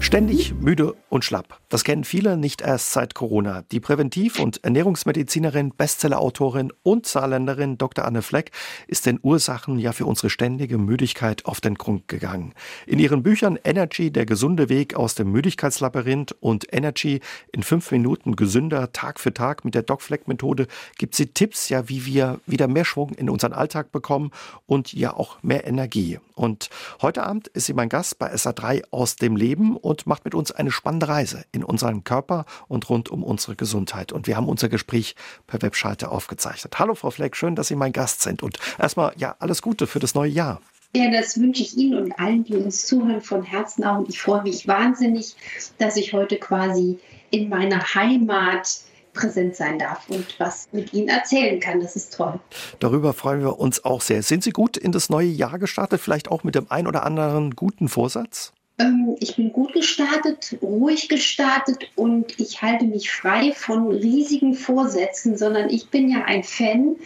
Ständig müde und schlapp. Das kennen viele nicht erst seit Corona. Die Präventiv- und Ernährungsmedizinerin, Bestsellerautorin und Saarländerin Dr. Anne Fleck ist den Ursachen ja für unsere ständige Müdigkeit auf den Grund gegangen. In ihren Büchern Energy, der gesunde Weg aus dem Müdigkeitslabyrinth und Energy in fünf Minuten gesünder Tag für Tag mit der Doc Fleck Methode gibt sie Tipps, ja, wie wir wieder mehr Schwung in unseren Alltag bekommen und ja auch mehr Energie. Und heute Abend ist sie mein Gast bei SA3 aus dem Leben und macht mit uns eine spannende Reise in unseren Körper und rund um unsere Gesundheit. Und wir haben unser Gespräch per Webschalte aufgezeichnet. Hallo Frau Fleck, schön, dass Sie mein Gast sind. Und erstmal, ja, alles Gute für das neue Jahr. Ja, das wünsche ich Ihnen und allen, die uns zuhören, von Herzen auch. Und ich freue mich wahnsinnig, dass ich heute quasi in meiner Heimat präsent sein darf und was mit Ihnen erzählen kann. Das ist toll. Darüber freuen wir uns auch sehr. Sind Sie gut in das neue Jahr gestartet? Vielleicht auch mit dem ein oder anderen guten Vorsatz? Ähm, ich bin gut gestartet, ruhig gestartet und ich halte mich frei von riesigen Vorsätzen, sondern ich bin ja ein Fan.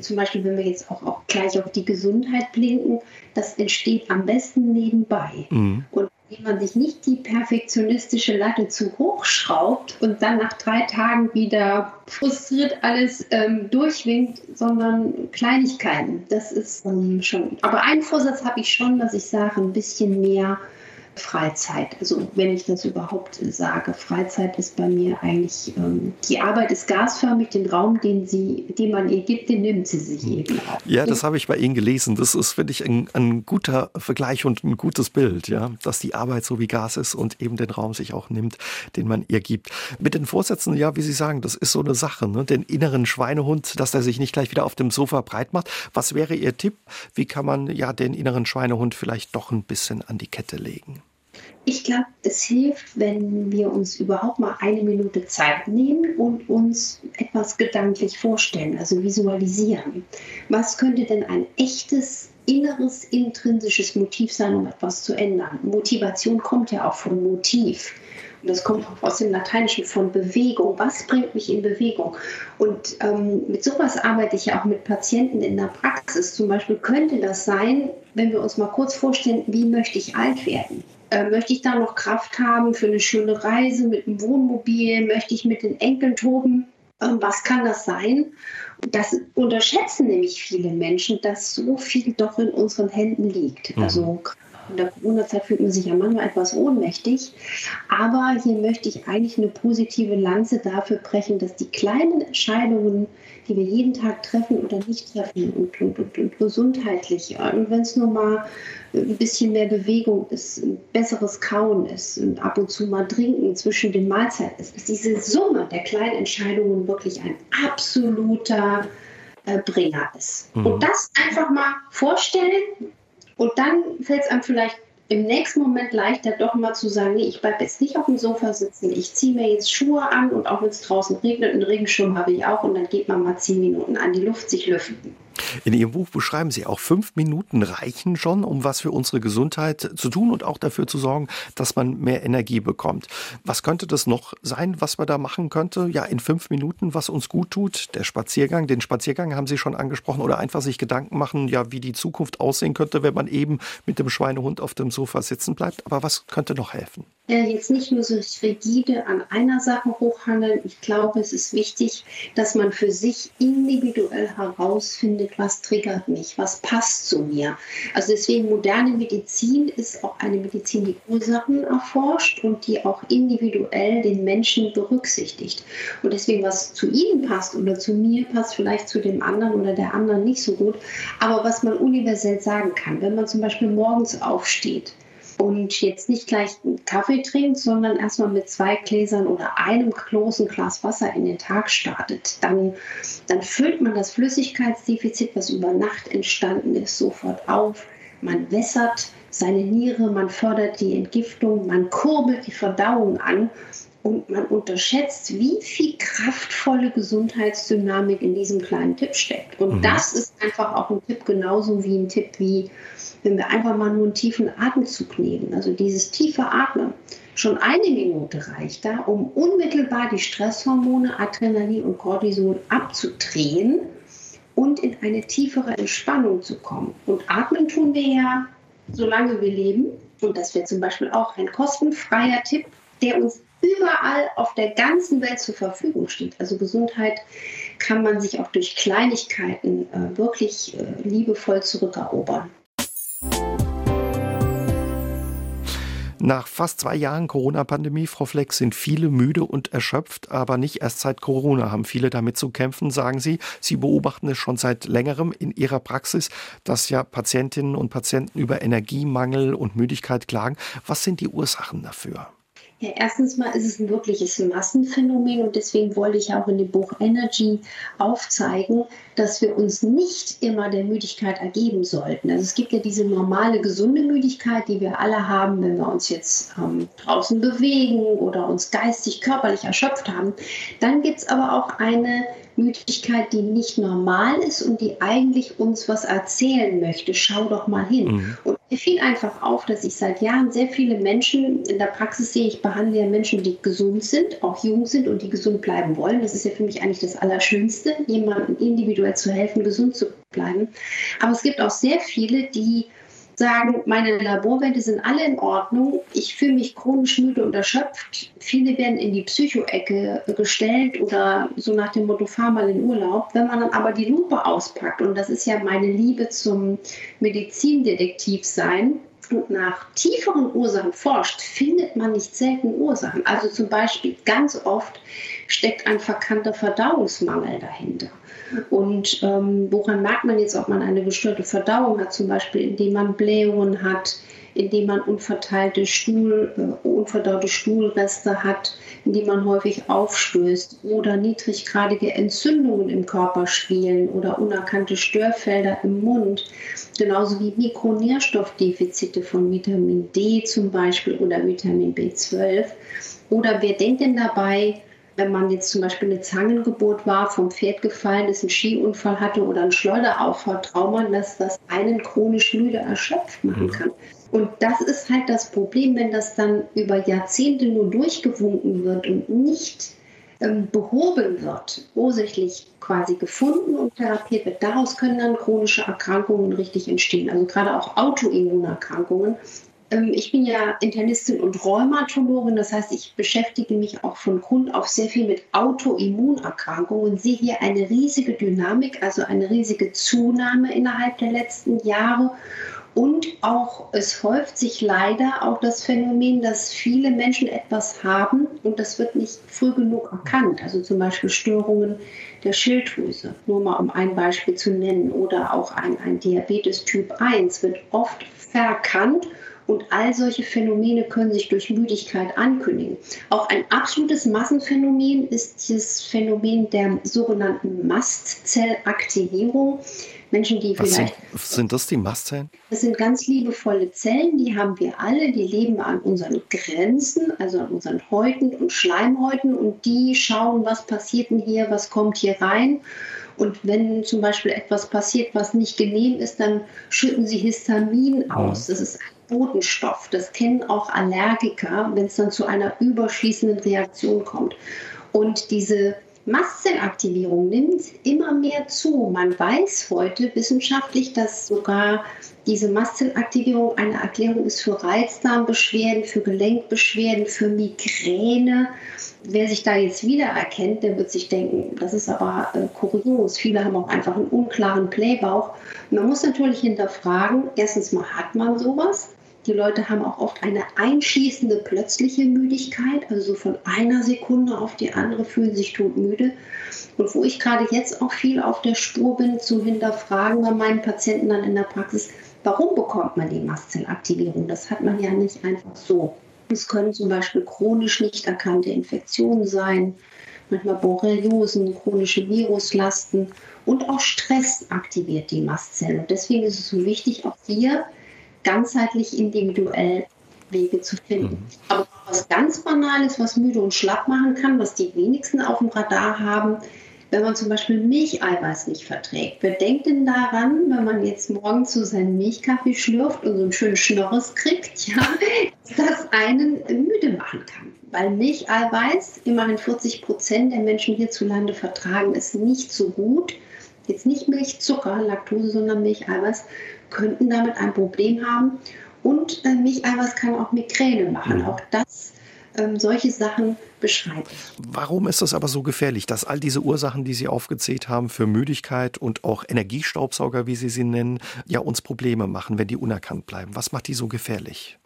Zum Beispiel, wenn wir jetzt auch, auch gleich auf die Gesundheit blinken, das entsteht am besten nebenbei. Mhm. Und wenn man sich nicht die perfektionistische Latte zu hoch schraubt und dann nach drei Tagen wieder frustriert alles ähm, durchwinkt, sondern Kleinigkeiten. Das ist ähm, schon. Aber einen Vorsatz habe ich schon, dass ich sage, ein bisschen mehr Freizeit. Also wenn ich das überhaupt sage, Freizeit ist bei mir eigentlich, ähm, die Arbeit ist gasförmig, den Raum, den, sie, den man ihr gibt, den nimmt sie sich hm. eben auch. Ja, das habe ich bei Ihnen gelesen. Das ist, finde ich, ein, ein, guter Vergleich und ein gutes Bild, ja, dass die Arbeit so wie Gas ist und eben den Raum sich auch nimmt, den man ihr gibt. Mit den Vorsätzen, ja, wie Sie sagen, das ist so eine Sache, ne? den inneren Schweinehund, dass er sich nicht gleich wieder auf dem Sofa breit macht. Was wäre Ihr Tipp? Wie kann man ja den inneren Schweinehund vielleicht doch ein bisschen an die Kette legen? Ich glaube, es hilft, wenn wir uns überhaupt mal eine Minute Zeit nehmen und uns etwas gedanklich vorstellen, also visualisieren. Was könnte denn ein echtes inneres, intrinsisches Motiv sein, um etwas zu ändern? Motivation kommt ja auch vom Motiv. Und das kommt auch aus dem Lateinischen von Bewegung. Was bringt mich in Bewegung? Und ähm, mit sowas arbeite ich ja auch mit Patienten in der Praxis. Zum Beispiel könnte das sein, wenn wir uns mal kurz vorstellen, wie möchte ich alt werden? Äh, möchte ich da noch Kraft haben für eine schöne Reise mit dem Wohnmobil? Möchte ich mit den Enkeln toben? Ähm, was kann das sein? Das unterschätzen nämlich viele Menschen, dass so viel doch in unseren Händen liegt. Mhm. Also in der Corona-Zeit fühlt man sich ja manchmal etwas ohnmächtig. Aber hier möchte ich eigentlich eine positive Lanze dafür brechen, dass die kleinen Entscheidungen, die wir jeden Tag treffen oder nicht treffen und, und, und, und gesundheitlich, und wenn es nur mal ein bisschen mehr Bewegung ist, ein besseres Kauen ist und ab und zu mal trinken zwischen den Mahlzeiten ist, ist diese Summe der kleinen Entscheidungen wirklich ein absoluter äh, Bringer ist. Mhm. Und das einfach mal vorstellen und dann fällt es einem vielleicht im nächsten Moment leichter, doch mal zu sagen, nee, ich bleibe jetzt nicht auf dem Sofa sitzen, ich ziehe mir jetzt Schuhe an und auch wenn es draußen regnet, einen Regenschirm habe ich auch und dann geht man mal zehn Minuten an die Luft sich lüften. In Ihrem Buch beschreiben Sie auch, fünf Minuten reichen schon, um was für unsere Gesundheit zu tun und auch dafür zu sorgen, dass man mehr Energie bekommt. Was könnte das noch sein, was man da machen könnte? Ja, in fünf Minuten, was uns gut tut. Der Spaziergang, den Spaziergang haben Sie schon angesprochen oder einfach sich Gedanken machen, ja, wie die Zukunft aussehen könnte, wenn man eben mit dem Schweinehund auf dem Sofa sitzen bleibt. Aber was könnte noch helfen? jetzt nicht nur so rigide an einer Sache hochhandeln. Ich glaube, es ist wichtig, dass man für sich individuell herausfindet, was triggert mich, was passt zu mir. Also deswegen moderne Medizin ist auch eine Medizin, die Ursachen erforscht und die auch individuell den Menschen berücksichtigt. Und deswegen, was zu Ihnen passt oder zu mir passt, vielleicht zu dem anderen oder der anderen nicht so gut. Aber was man universell sagen kann, wenn man zum Beispiel morgens aufsteht, und jetzt nicht gleich einen Kaffee trinkt, sondern erstmal mit zwei Gläsern oder einem großen Glas Wasser in den Tag startet, dann, dann füllt man das Flüssigkeitsdefizit, was über Nacht entstanden ist, sofort auf. Man wässert seine Niere, man fördert die Entgiftung, man kurbelt die Verdauung an und man unterschätzt, wie viel kraftvolle Gesundheitsdynamik in diesem kleinen Tipp steckt. Und mhm. das ist einfach auch ein Tipp, genauso wie ein Tipp wie wenn wir einfach mal nur einen tiefen Atemzug nehmen, also dieses tiefe Atmen, schon eine Minute reicht da, um unmittelbar die Stresshormone Adrenalin und Cortisol abzudrehen und in eine tiefere Entspannung zu kommen. Und atmen tun wir ja, solange wir leben. Und das wäre zum Beispiel auch ein kostenfreier Tipp, der uns überall auf der ganzen Welt zur Verfügung steht. Also Gesundheit kann man sich auch durch Kleinigkeiten äh, wirklich äh, liebevoll zurückerobern. Nach fast zwei Jahren Corona-Pandemie, Frau Fleck, sind viele müde und erschöpft, aber nicht erst seit Corona haben viele damit zu kämpfen, sagen Sie. Sie beobachten es schon seit längerem in Ihrer Praxis, dass ja Patientinnen und Patienten über Energiemangel und Müdigkeit klagen. Was sind die Ursachen dafür? Ja, erstens mal ist es ein wirkliches Massenphänomen und deswegen wollte ich auch in dem Buch Energy aufzeigen, dass wir uns nicht immer der Müdigkeit ergeben sollten. Also es gibt ja diese normale, gesunde Müdigkeit, die wir alle haben, wenn wir uns jetzt ähm, draußen bewegen oder uns geistig, körperlich erschöpft haben. Dann gibt es aber auch eine Müdigkeit, die nicht normal ist und die eigentlich uns was erzählen möchte. Schau doch mal hin. Mhm. Und mir fiel einfach auf, dass ich seit Jahren sehr viele Menschen in der Praxis sehe. Ich behandle ja Menschen, die gesund sind, auch jung sind und die gesund bleiben wollen. Das ist ja für mich eigentlich das Allerschönste, jemandem individuell zu helfen, gesund zu bleiben. Aber es gibt auch sehr viele, die sagen, meine Laborwerte sind alle in Ordnung, ich fühle mich chronisch müde und erschöpft. Viele werden in die Psychoecke gestellt oder so nach dem Motto, fahr mal in Urlaub. Wenn man dann aber die Lupe auspackt, und das ist ja meine Liebe zum Medizindetektiv sein, und nach tieferen Ursachen forscht, findet man nicht selten Ursachen. Also zum Beispiel ganz oft steckt ein verkannter Verdauungsmangel dahinter. Und ähm, woran merkt man jetzt, ob man eine gestörte Verdauung hat? Zum Beispiel, indem man Blähungen hat, indem man unverteilte Stuhl, äh, unverdaute Stuhlreste hat, indem man häufig aufstößt oder niedriggradige Entzündungen im Körper spielen oder unerkannte Störfelder im Mund, genauso wie Mikronährstoffdefizite von Vitamin D zum Beispiel oder Vitamin B12. Oder wer denkt denn dabei, wenn man jetzt zum Beispiel eine Zangengeburt war, vom Pferd gefallen ist, einen Skiunfall hatte oder ein Schleuderauffahrtrauma, dass das einen chronisch müde erschöpft machen mhm. kann. Und das ist halt das Problem, wenn das dann über Jahrzehnte nur durchgewunken wird und nicht ähm, behoben wird, ursächlich quasi gefunden und therapiert wird. Daraus können dann chronische Erkrankungen richtig entstehen. Also gerade auch Autoimmunerkrankungen ich bin ja Internistin und Rheumatologin, das heißt, ich beschäftige mich auch von Grund auf sehr viel mit Autoimmunerkrankungen und sehe hier eine riesige Dynamik, also eine riesige Zunahme innerhalb der letzten Jahre. Und auch es häuft sich leider auch das Phänomen, dass viele Menschen etwas haben und das wird nicht früh genug erkannt. Also zum Beispiel Störungen der Schilddrüse, nur mal um ein Beispiel zu nennen, oder auch ein, ein Diabetes Typ 1 wird oft verkannt und all solche Phänomene können sich durch Müdigkeit ankündigen. Auch ein absolutes Massenphänomen ist das Phänomen der sogenannten Mastzellaktivierung. Menschen, die Was vielleicht. Sind, sind das die Mastzellen? Das sind ganz liebevolle Zellen, die haben wir alle, die leben an unseren Grenzen, also an unseren Häuten und Schleimhäuten und die schauen, was passiert denn hier, was kommt hier rein. Und wenn zum Beispiel etwas passiert, was nicht genehm ist, dann schütten sie Histamin aus. Das ist Botenstoff. Das kennen auch Allergiker, wenn es dann zu einer überschießenden Reaktion kommt. Und diese Mastzellaktivierung nimmt immer mehr zu. Man weiß heute wissenschaftlich, dass sogar diese Mastzellaktivierung eine Erklärung ist für Reizdarmbeschwerden, für Gelenkbeschwerden, für Migräne. Wer sich da jetzt wiedererkennt, der wird sich denken, das ist aber äh, kurios. Viele haben auch einfach einen unklaren Playbauch. Man muss natürlich hinterfragen, erstens mal hat man sowas, die Leute haben auch oft eine einschießende plötzliche Müdigkeit, also so von einer Sekunde auf die andere fühlen sich todmüde. Und wo ich gerade jetzt auch viel auf der Spur bin, zu hinterfragen bei meinen Patienten dann in der Praxis, warum bekommt man die Mastzellaktivierung? Das hat man ja nicht einfach so. Es können zum Beispiel chronisch nicht erkannte Infektionen sein, manchmal Borreliosen, chronische Viruslasten und auch Stress aktiviert die Mastzellen. Und deswegen ist es so wichtig, auch hier ganzheitlich individuell Wege zu finden. Mhm. Aber was ganz Banales, was müde und schlapp machen kann, was die wenigsten auf dem Radar haben, wenn man zum Beispiel Milcheiweiß nicht verträgt. Wer denkt denn daran, wenn man jetzt morgens so seinen Milchkaffee schlürft und so einen schönen Schnorres kriegt, ja, dass das einen müde machen kann? Weil Milcheiweiß, immerhin 40 Prozent der Menschen hierzulande vertragen es nicht so gut jetzt nicht Milchzucker, Laktose, sondern Milcheiweiß, könnten damit ein Problem haben. Und äh, Milcheiweiß kann auch Migräne machen. Mhm. Auch das ähm, solche Sachen beschreibt. Warum ist es aber so gefährlich, dass all diese Ursachen, die Sie aufgezählt haben, für Müdigkeit und auch Energiestaubsauger, wie Sie sie nennen, ja uns Probleme machen, wenn die unerkannt bleiben? Was macht die so gefährlich?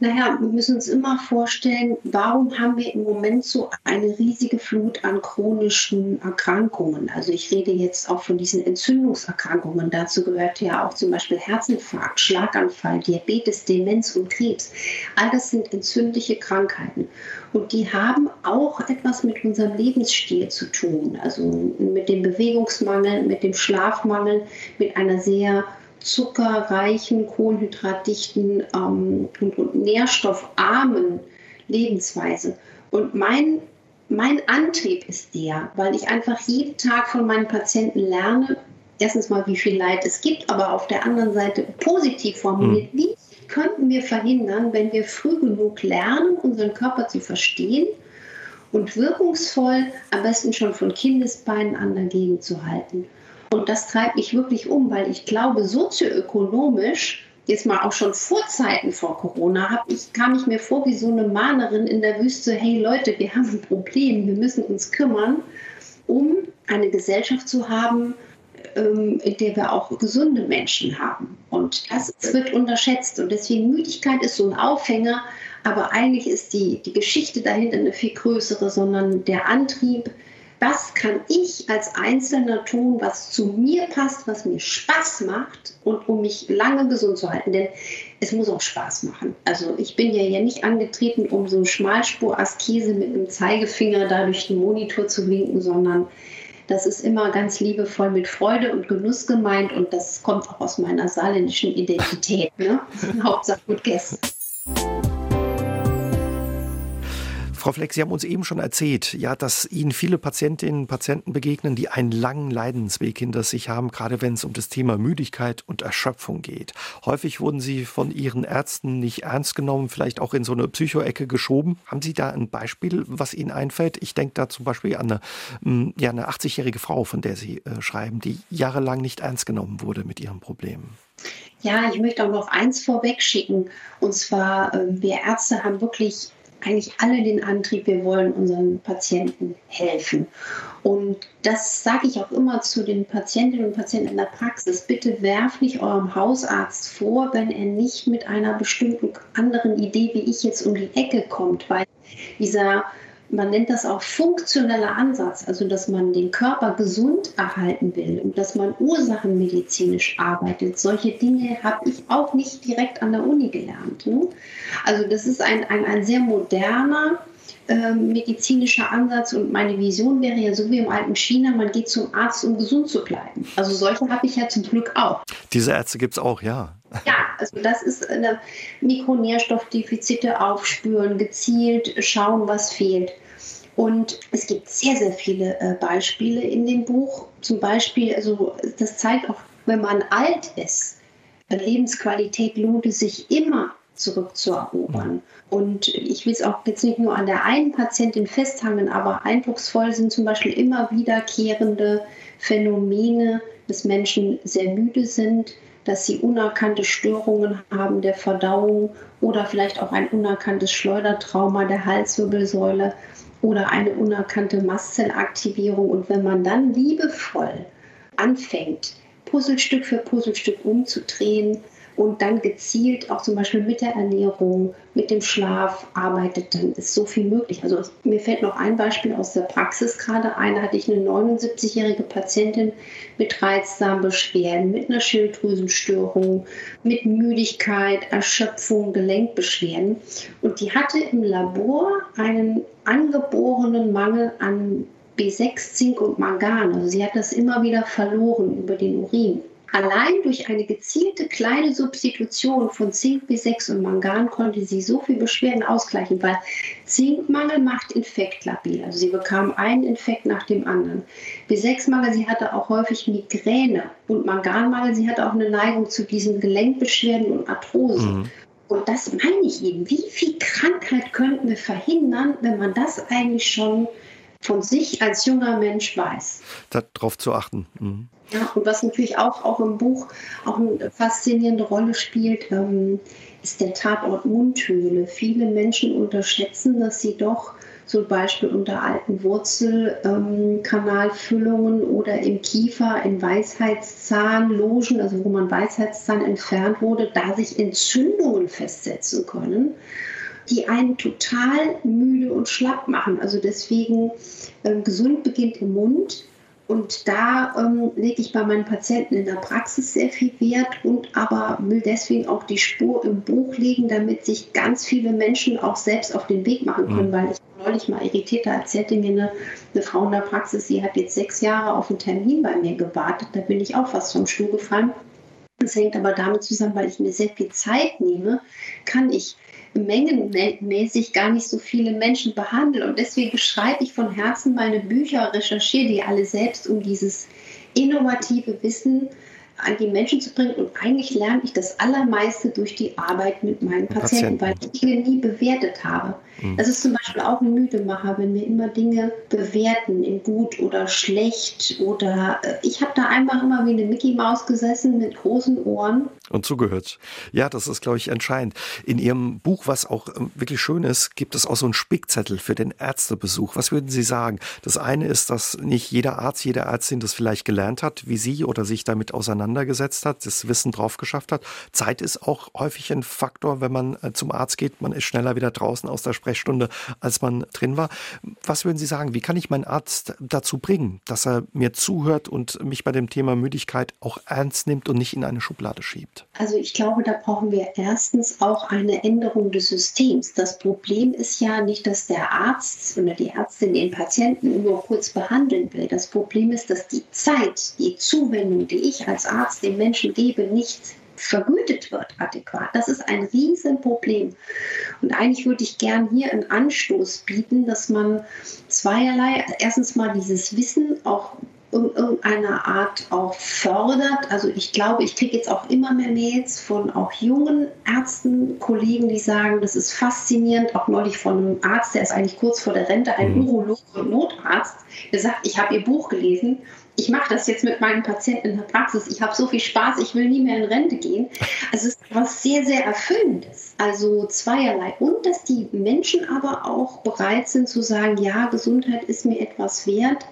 Naja, wir müssen uns immer vorstellen, warum haben wir im Moment so eine riesige Flut an chronischen Erkrankungen? Also ich rede jetzt auch von diesen Entzündungserkrankungen. Dazu gehört ja auch zum Beispiel Herzinfarkt, Schlaganfall, Diabetes, Demenz und Krebs. All das sind entzündliche Krankheiten. Und die haben auch etwas mit unserem Lebensstil zu tun. Also mit dem Bewegungsmangel, mit dem Schlafmangel, mit einer sehr zuckerreichen, kohlenhydratdichten ähm, und, und nährstoffarmen Lebensweise. Und mein, mein Antrieb ist der, weil ich einfach jeden Tag von meinen Patienten lerne, erstens mal, wie viel Leid es gibt, aber auf der anderen Seite positiv formuliert, mhm. wie könnten wir verhindern, wenn wir früh genug lernen, unseren Körper zu verstehen und wirkungsvoll, am besten schon von Kindesbeinen an dagegen zu halten. Und das treibt mich wirklich um, weil ich glaube, sozioökonomisch, jetzt mal auch schon vor Zeiten vor Corona, hab ich, kam ich mir vor wie so eine Mahnerin in der Wüste, hey Leute, wir haben ein Problem, wir müssen uns kümmern, um eine Gesellschaft zu haben, ähm, in der wir auch gesunde Menschen haben. Und das wird unterschätzt. Und deswegen Müdigkeit ist so ein Aufhänger, aber eigentlich ist die, die Geschichte dahinter eine viel größere, sondern der Antrieb, was kann ich als Einzelner tun, was zu mir passt, was mir Spaß macht und um mich lange gesund zu halten. Denn es muss auch Spaß machen. Also ich bin ja ja nicht angetreten, um so Schmalspur-Askese mit einem Zeigefinger da durch den Monitor zu winken, sondern das ist immer ganz liebevoll mit Freude und Genuss gemeint und das kommt auch aus meiner saarländischen Identität. Ne? Hauptsache gut gegessen. Frau Fleck, Sie haben uns eben schon erzählt, ja, dass Ihnen viele Patientinnen und Patienten begegnen, die einen langen Leidensweg hinter sich haben, gerade wenn es um das Thema Müdigkeit und Erschöpfung geht. Häufig wurden Sie von Ihren Ärzten nicht ernst genommen, vielleicht auch in so eine Psychoecke geschoben. Haben Sie da ein Beispiel, was Ihnen einfällt? Ich denke da zum Beispiel an eine, hm, ja, eine 80-jährige Frau, von der Sie äh, schreiben, die jahrelang nicht ernst genommen wurde mit ihren Problemen. Ja, ich möchte auch noch eins vorwegschicken. Und zwar, äh, wir Ärzte haben wirklich eigentlich alle den Antrieb, wir wollen unseren Patienten helfen. Und das sage ich auch immer zu den Patientinnen und Patienten in der Praxis. Bitte werft nicht eurem Hausarzt vor, wenn er nicht mit einer bestimmten anderen Idee wie ich jetzt um die Ecke kommt, weil dieser man nennt das auch funktioneller Ansatz, also dass man den Körper gesund erhalten will und dass man ursachenmedizinisch arbeitet. Solche Dinge habe ich auch nicht direkt an der Uni gelernt. Ne? Also das ist ein, ein, ein sehr moderner äh, medizinischer Ansatz und meine Vision wäre ja so wie im alten China, man geht zum Arzt, um gesund zu bleiben. Also solche habe ich ja zum Glück auch. Diese Ärzte gibt es auch, ja. Ja, also das ist eine Mikronährstoffdefizite aufspüren, gezielt schauen, was fehlt. Und es gibt sehr, sehr viele äh, Beispiele in dem Buch. Zum Beispiel, also das zeigt auch, wenn man alt ist, Lebensqualität lohnt es sich immer zurückzuerobern. Und ich will es auch jetzt nicht nur an der einen Patientin festhangen, aber eindrucksvoll sind zum Beispiel immer wiederkehrende Phänomene, dass Menschen sehr müde sind, dass sie unerkannte Störungen haben der Verdauung oder vielleicht auch ein unerkanntes Schleudertrauma der Halswirbelsäule oder eine unerkannte Mastzellaktivierung. Und wenn man dann liebevoll anfängt, Puzzlestück für Puzzlestück umzudrehen, und dann gezielt auch zum Beispiel mit der Ernährung, mit dem Schlaf arbeitet, dann ist so viel möglich. Also mir fällt noch ein Beispiel aus der Praxis gerade ein. hatte ich eine 79-jährige Patientin mit Reizdarmbeschwerden, mit einer Schilddrüsenstörung, mit Müdigkeit, Erschöpfung, Gelenkbeschwerden. Und die hatte im Labor einen angeborenen Mangel an B6, Zink und Mangan. Also sie hat das immer wieder verloren über den Urin. Allein durch eine gezielte kleine Substitution von Zink, B6 und Mangan konnte sie so viel Beschwerden ausgleichen, weil Zinkmangel macht infektlabil. Also sie bekam einen Infekt nach dem anderen. B6-Mangel, sie hatte auch häufig Migräne und Manganmangel, sie hatte auch eine Neigung zu diesen Gelenkbeschwerden und Arthrose. Mhm. Und das meine ich eben. Wie viel Krankheit könnten wir verhindern, wenn man das eigentlich schon von sich als junger Mensch weiß. Darauf zu achten. Mhm. Ja, und was natürlich auch, auch im Buch auch eine faszinierende Rolle spielt, ähm, ist der Tatort Mundhöhle. Viele Menschen unterschätzen, dass sie doch zum Beispiel unter alten Wurzelkanalfüllungen ähm, oder im Kiefer in Weisheitszahnlogen, also wo man Weisheitszahn entfernt wurde, da sich Entzündungen festsetzen können die einen total müde und schlapp machen. Also deswegen ähm, gesund beginnt im Mund. Und da ähm, lege ich bei meinen Patienten in der Praxis sehr viel Wert und aber will deswegen auch die Spur im Buch legen, damit sich ganz viele Menschen auch selbst auf den Weg machen können, mhm. weil ich neulich mal irritiert, da erzählte mir eine, eine, Frau in der Praxis, sie hat jetzt sechs Jahre auf einen Termin bei mir gewartet, da bin ich auch fast vom Stuhl gefallen. Das hängt aber damit zusammen, weil ich mir sehr viel Zeit nehme, kann ich mengenmäßig gar nicht so viele Menschen behandeln. Und deswegen schreibe ich von Herzen meine Bücher, recherchiere die alle selbst, um dieses innovative Wissen an die Menschen zu bringen. Und eigentlich lerne ich das Allermeiste durch die Arbeit mit meinen Patienten, Patienten. weil ich Dinge nie bewertet habe. Mhm. Das ist zum Beispiel auch ein Müdemacher, wenn wir immer Dinge bewerten, in gut oder schlecht. Oder äh, ich habe da einfach immer wie eine Mickey Maus gesessen mit großen Ohren und zugehört. Ja, das ist, glaube ich, entscheidend. In Ihrem Buch, was auch ähm, wirklich schön ist, gibt es auch so einen Spickzettel für den Ärztebesuch. Was würden Sie sagen? Das eine ist, dass nicht jeder Arzt, jede Ärztin das vielleicht gelernt hat, wie Sie oder sich damit auseinandergesetzt hat, das Wissen drauf geschafft hat. Zeit ist auch häufig ein Faktor, wenn man äh, zum Arzt geht. Man ist schneller wieder draußen aus der Sprechstunde, als man drin war. Was würden Sie sagen? Wie kann ich meinen Arzt dazu bringen, dass er mir zuhört und mich bei dem Thema Müdigkeit auch ernst nimmt und nicht in eine Schublade schiebt? Also ich glaube, da brauchen wir erstens auch eine Änderung des Systems. Das Problem ist ja nicht, dass der Arzt oder die Ärztin den Patienten nur kurz behandeln will. Das Problem ist, dass die Zeit, die Zuwendung, die ich als Arzt dem Menschen gebe, nicht vergütet wird adäquat. Das ist ein Riesenproblem. Und eigentlich würde ich gern hier einen Anstoß bieten, dass man zweierlei, erstens mal dieses Wissen auch in irgendeiner Art auch fördert. Also ich glaube, ich kriege jetzt auch immer mehr Mails von auch jungen Ärzten, Kollegen, die sagen, das ist faszinierend, auch neulich von einem Arzt, der ist eigentlich kurz vor der Rente, ein mhm. Urologe und Notarzt, der sagt, ich habe ihr Buch gelesen, ich mache das jetzt mit meinen Patienten in der Praxis, ich habe so viel Spaß, ich will nie mehr in Rente gehen. Also es ist was sehr, sehr Erfüllendes. Also zweierlei. Und dass die Menschen aber auch bereit sind zu sagen, ja, Gesundheit ist mir etwas wert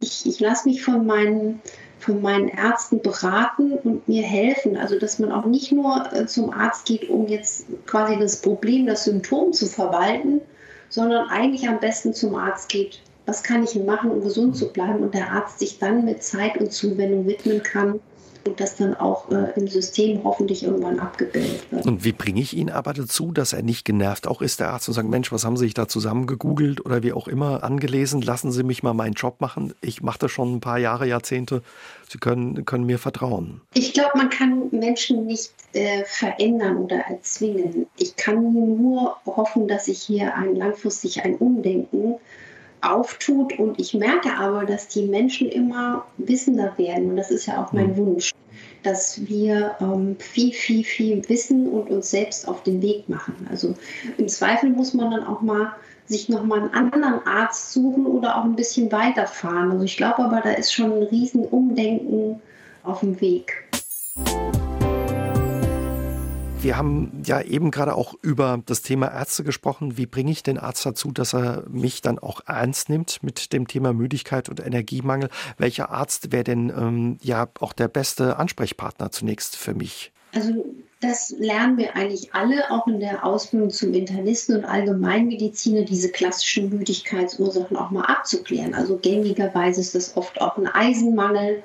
ich, ich lasse mich von meinen, von meinen Ärzten beraten und mir helfen. Also dass man auch nicht nur äh, zum Arzt geht, um jetzt quasi das Problem, das Symptom zu verwalten, sondern eigentlich am besten zum Arzt geht. Was kann ich machen, um gesund zu bleiben? Und der Arzt sich dann mit Zeit und Zuwendung widmen kann und das dann auch äh, im System hoffentlich irgendwann abgebildet wird. Und wie bringe ich ihn aber dazu, dass er nicht genervt auch ist, der Arzt, und sagt, Mensch, was haben Sie sich da zusammen gegoogelt oder wie auch immer angelesen? Lassen Sie mich mal meinen Job machen. Ich mache das schon ein paar Jahre, Jahrzehnte. Sie können, können mir vertrauen. Ich glaube, man kann Menschen nicht äh, verändern oder erzwingen. Ich kann nur hoffen, dass ich hier ein langfristig ein Umdenken auftut. Und ich merke aber, dass die Menschen immer wissender werden. Und das ist ja auch mein mhm. Wunsch, dass wir ähm, viel, viel, viel wissen und uns selbst auf den Weg machen. Also im Zweifel muss man dann auch mal sich nochmal einen anderen Arzt suchen oder auch ein bisschen weiterfahren. Also ich glaube aber, da ist schon ein Riesenumdenken auf dem Weg. Wir haben ja eben gerade auch über das Thema Ärzte gesprochen. Wie bringe ich den Arzt dazu, dass er mich dann auch ernst nimmt mit dem Thema Müdigkeit und Energiemangel? Welcher Arzt wäre denn ähm, ja auch der beste Ansprechpartner zunächst für mich? Also das lernen wir eigentlich alle, auch in der Ausbildung zum Internisten und Allgemeinmediziner, diese klassischen Müdigkeitsursachen auch mal abzuklären. Also gängigerweise ist das oft auch ein Eisenmangel.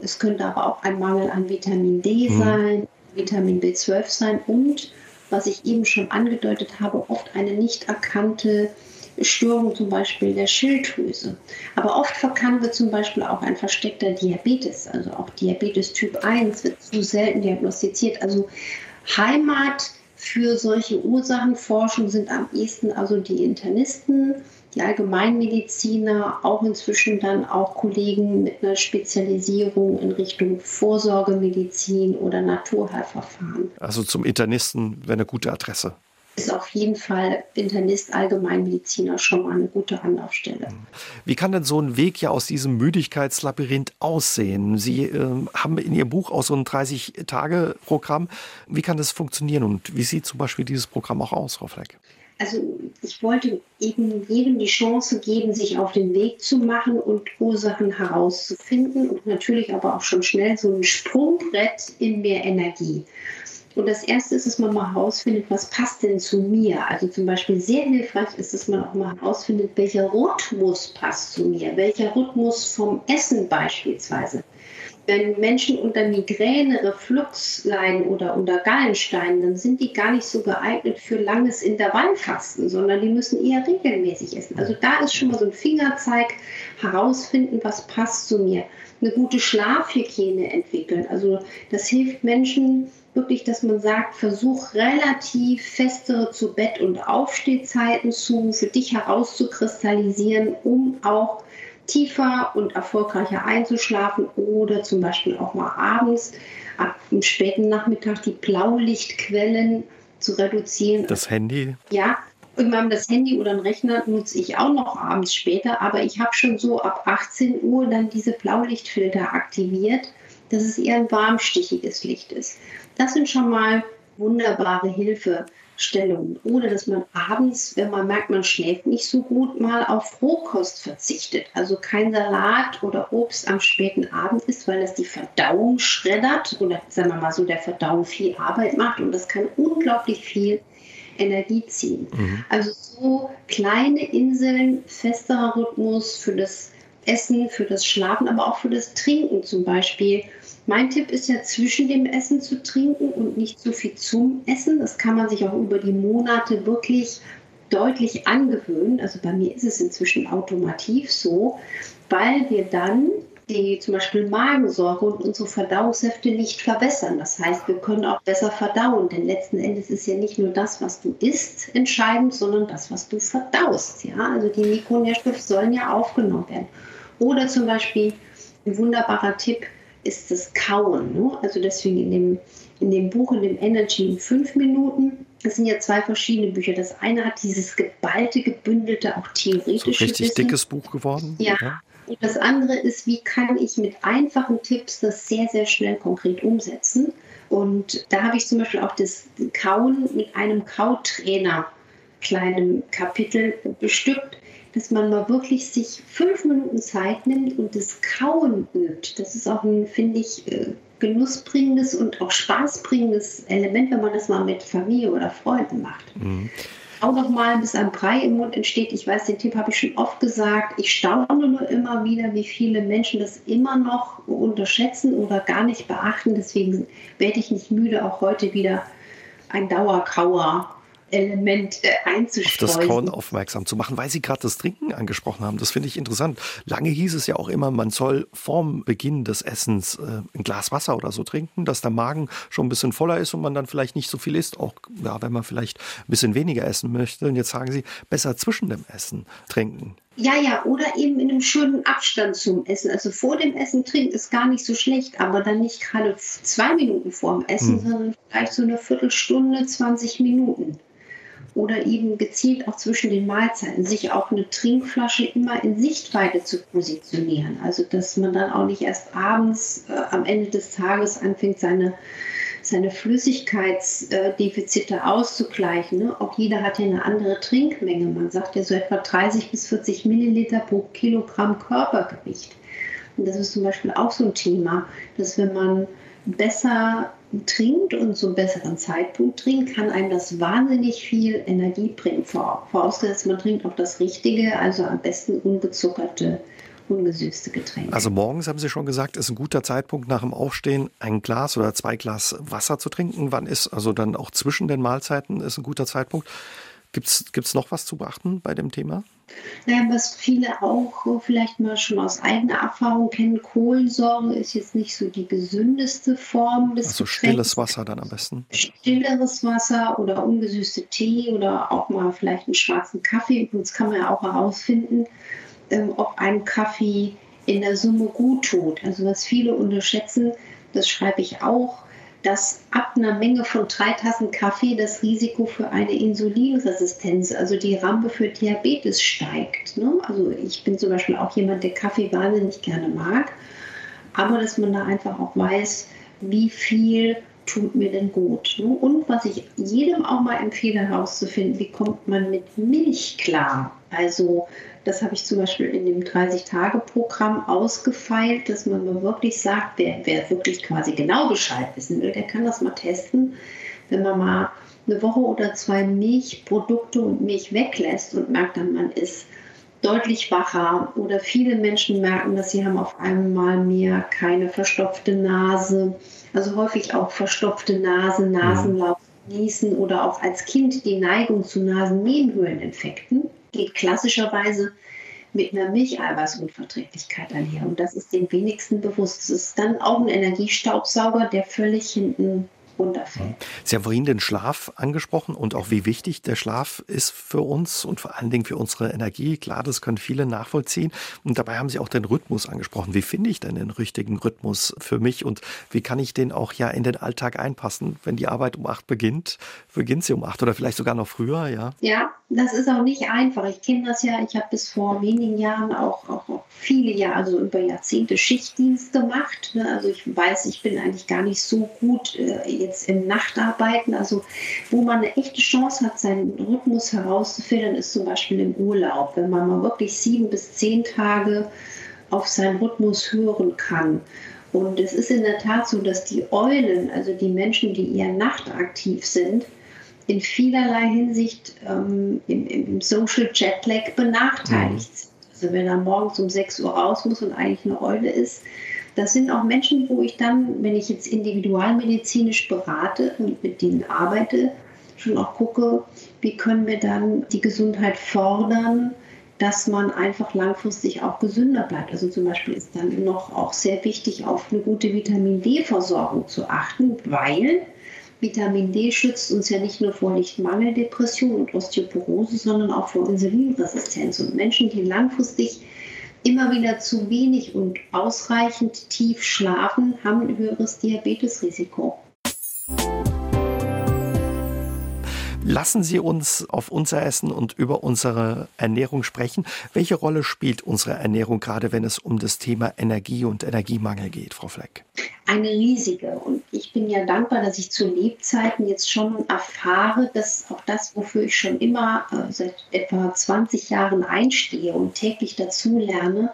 Es könnte aber auch ein Mangel an Vitamin D mhm. sein, Vitamin B12 sein und, was ich eben schon angedeutet habe, oft eine nicht erkannte Störung zum Beispiel der Schilddrüse. Aber oft verkannt wird zum Beispiel auch ein versteckter Diabetes, also auch Diabetes Typ 1 wird zu selten diagnostiziert. Also Heimat für solche Ursachenforschung sind am ehesten also die Internisten, die Allgemeinmediziner, auch inzwischen dann auch Kollegen mit einer Spezialisierung in Richtung Vorsorgemedizin oder Naturheilverfahren. Also zum Internisten wäre eine gute Adresse. ist auf jeden Fall Internist, Allgemeinmediziner schon mal eine gute Anlaufstelle. Wie kann denn so ein Weg ja aus diesem Müdigkeitslabyrinth aussehen? Sie äh, haben in Ihrem Buch auch so ein 30-Tage-Programm. Wie kann das funktionieren und wie sieht zum Beispiel dieses Programm auch aus, Frau Fleck? Also ich wollte eben jedem die Chance geben, sich auf den Weg zu machen und Ursachen herauszufinden und natürlich aber auch schon schnell so ein Sprungbrett in mehr Energie. Und das erste ist, dass man mal herausfindet, was passt denn zu mir. Also zum Beispiel sehr hilfreich ist, dass man auch mal herausfindet, welcher Rhythmus passt zu mir, welcher Rhythmus vom Essen beispielsweise. Wenn Menschen unter Migräne, Reflux leiden oder unter Gallensteinen, dann sind die gar nicht so geeignet für langes Intervallfasten, sondern die müssen eher regelmäßig essen. Also da ist schon mal so ein Fingerzeig, herausfinden, was passt zu mir. Eine gute Schlafhygiene entwickeln. Also das hilft Menschen, wirklich, dass man sagt, versuch relativ festere zu Bett- und Aufstehzeiten zu für dich herauszukristallisieren, um auch tiefer und erfolgreicher einzuschlafen oder zum Beispiel auch mal abends ab dem späten Nachmittag die Blaulichtquellen zu reduzieren. Das Handy? Ja, irgendwann das Handy oder ein Rechner nutze ich auch noch abends später, aber ich habe schon so ab 18 Uhr dann diese Blaulichtfilter aktiviert, dass es eher ein warmstichiges Licht ist. Das sind schon mal wunderbare Hilfestellungen. Oder dass man abends, wenn man merkt, man schläft nicht so gut, mal auf Rohkost verzichtet. Also kein Salat oder Obst am späten Abend ist, weil das die Verdauung schreddert oder sagen wir mal so der Verdauung viel Arbeit macht und das kann unglaublich viel Energie ziehen. Mhm. Also so kleine Inseln, festerer Rhythmus für das Essen, für das Schlafen, aber auch für das Trinken zum Beispiel mein Tipp ist ja, zwischen dem Essen zu trinken und nicht so viel zum Essen. Das kann man sich auch über die Monate wirklich deutlich angewöhnen. Also bei mir ist es inzwischen automativ so, weil wir dann die zum Beispiel Magensäure und unsere Verdauungssäfte nicht verbessern. Das heißt, wir können auch besser verdauen, denn letzten Endes ist ja nicht nur das, was du isst, entscheidend, sondern das, was du verdaust. Ja? Also die Mikronährstoffe sollen ja aufgenommen werden. Oder zum Beispiel ein wunderbarer Tipp, ist das Kauen. Ne? Also deswegen in dem, in dem Buch, in dem Energy in fünf Minuten, das sind ja zwei verschiedene Bücher. Das eine hat dieses geballte, gebündelte, auch theoretische so richtig Wissen. dickes Buch geworden. Ja. ja. Und das andere ist, wie kann ich mit einfachen Tipps das sehr, sehr schnell konkret umsetzen. Und da habe ich zum Beispiel auch das Kauen mit einem Kautrainer kleinem Kapitel bestückt dass man mal wirklich sich fünf Minuten Zeit nimmt und das Kauen übt. Das ist auch ein, finde ich, äh, genussbringendes und auch spaßbringendes Element, wenn man das mal mit Familie oder Freunden macht. Mhm. Auch noch mal, bis ein Brei im Mund entsteht. Ich weiß, den Tipp habe ich schon oft gesagt. Ich staune nur immer wieder, wie viele Menschen das immer noch unterschätzen oder gar nicht beachten. Deswegen werde ich nicht müde, auch heute wieder ein Dauerkauer Element äh, einzustreuen. Auf das Kauen aufmerksam zu machen, weil Sie gerade das Trinken angesprochen haben. Das finde ich interessant. Lange hieß es ja auch immer, man soll vorm Beginn des Essens äh, ein Glas Wasser oder so trinken, dass der Magen schon ein bisschen voller ist und man dann vielleicht nicht so viel isst, auch ja, wenn man vielleicht ein bisschen weniger essen möchte. Und jetzt sagen Sie, besser zwischen dem Essen trinken. Ja, ja, oder eben in einem schönen Abstand zum Essen. Also vor dem Essen trinken ist gar nicht so schlecht, aber dann nicht gerade zwei Minuten vor dem Essen, hm. sondern vielleicht so eine Viertelstunde, 20 Minuten oder eben gezielt auch zwischen den Mahlzeiten sich auch eine Trinkflasche immer in Sichtweite zu positionieren. Also dass man dann auch nicht erst abends äh, am Ende des Tages anfängt, seine, seine Flüssigkeitsdefizite auszugleichen. Ne? Auch jeder hat ja eine andere Trinkmenge. Man sagt ja so etwa 30 bis 40 Milliliter pro Kilogramm Körpergewicht. Und das ist zum Beispiel auch so ein Thema, dass wenn man besser trinkt und zum besseren Zeitpunkt trinkt, kann einem das wahnsinnig viel Energie bringen. Vorausgesetzt, man trinkt auch das Richtige, also am besten ungezuckerte, ungesüßte Getränke. Also morgens, haben Sie schon gesagt, ist ein guter Zeitpunkt nach dem Aufstehen, ein Glas oder zwei Glas Wasser zu trinken. Wann ist also dann auch zwischen den Mahlzeiten ist ein guter Zeitpunkt? Gibt es noch was zu beachten bei dem Thema? Naja, was viele auch vielleicht mal schon aus eigener Erfahrung kennen, Kohlensäure ist jetzt nicht so die gesündeste Form des Also stilles Wasser dann am besten. Stilleres Wasser oder ungesüßte Tee oder auch mal vielleicht einen schwarzen Kaffee. Übrigens kann man ja auch herausfinden, ähm, ob ein Kaffee in der Summe gut tut. Also was viele unterschätzen, das schreibe ich auch, dass ab einer Menge von drei Tassen Kaffee das Risiko für eine Insulinresistenz, also die Rampe für Diabetes steigt. Ne? Also ich bin zum Beispiel auch jemand, der Kaffee wahnsinnig gerne mag, aber dass man da einfach auch weiß, wie viel tut mir denn gut. Ne? Und was ich jedem auch mal empfehle herauszufinden, wie kommt man mit Milch klar? Also das habe ich zum Beispiel in dem 30-Tage-Programm ausgefeilt, dass man mal wirklich sagt, wer, wer wirklich quasi genau Bescheid wissen will, der kann das mal testen. Wenn man mal eine Woche oder zwei Milchprodukte und Milch weglässt und merkt dann, man ist deutlich wacher oder viele Menschen merken, dass sie haben auf einmal mehr keine verstopfte Nase, also häufig auch verstopfte Nase, Nasenlauf, Niesen oder auch als Kind die Neigung zu Nasennebenhöhleninfekten geht klassischerweise mit einer Milcheiweißunverträglichkeit einher. Und das ist den wenigsten bewusst. Es ist dann auch ein Energiestaubsauger, der völlig hinten runterfällt. Sie haben vorhin den Schlaf angesprochen und auch wie wichtig der Schlaf ist für uns und vor allen Dingen für unsere Energie. Klar, das können viele nachvollziehen. Und dabei haben Sie auch den Rhythmus angesprochen. Wie finde ich denn den richtigen Rhythmus für mich und wie kann ich den auch ja in den Alltag einpassen? Wenn die Arbeit um acht beginnt, beginnt sie um acht oder vielleicht sogar noch früher, ja? Ja, das ist auch nicht einfach. Ich kenne das ja. Ich habe bis vor wenigen Jahren auch, auch, viele Jahre, also über Jahrzehnte Schichtdienst gemacht. Ne? Also ich weiß, ich bin eigentlich gar nicht so gut äh, jetzt im Nachtarbeiten. Also wo man eine echte Chance hat, seinen Rhythmus herauszufinden, ist zum Beispiel im Urlaub, wenn man mal wirklich sieben bis zehn Tage auf seinen Rhythmus hören kann. Und es ist in der Tat so, dass die Eulen, also die Menschen, die eher nachtaktiv sind, in vielerlei Hinsicht ähm, im, im, Social Jetlag benachteiligt mhm. sind. Also wenn er morgens um 6 Uhr raus muss und eigentlich eine Eule ist, das sind auch Menschen, wo ich dann, wenn ich jetzt individualmedizinisch berate und mit denen arbeite, schon auch gucke, wie können wir dann die Gesundheit fördern, dass man einfach langfristig auch gesünder bleibt. Also zum Beispiel ist dann noch auch sehr wichtig, auf eine gute Vitamin D-Versorgung zu achten, weil Vitamin D schützt uns ja nicht nur vor Lichtmangeldepression und Osteoporose, sondern auch vor Insulinresistenz. Und Menschen, die langfristig immer wieder zu wenig und ausreichend tief schlafen, haben ein höheres Diabetesrisiko. Lassen Sie uns auf unser Essen und über unsere Ernährung sprechen. Welche Rolle spielt unsere Ernährung gerade, wenn es um das Thema Energie und Energiemangel geht, Frau Fleck? Eine riesige. Und ich bin ja dankbar, dass ich zu Lebzeiten jetzt schon erfahre, dass auch das, wofür ich schon immer äh, seit etwa 20 Jahren einstehe und täglich dazu lerne,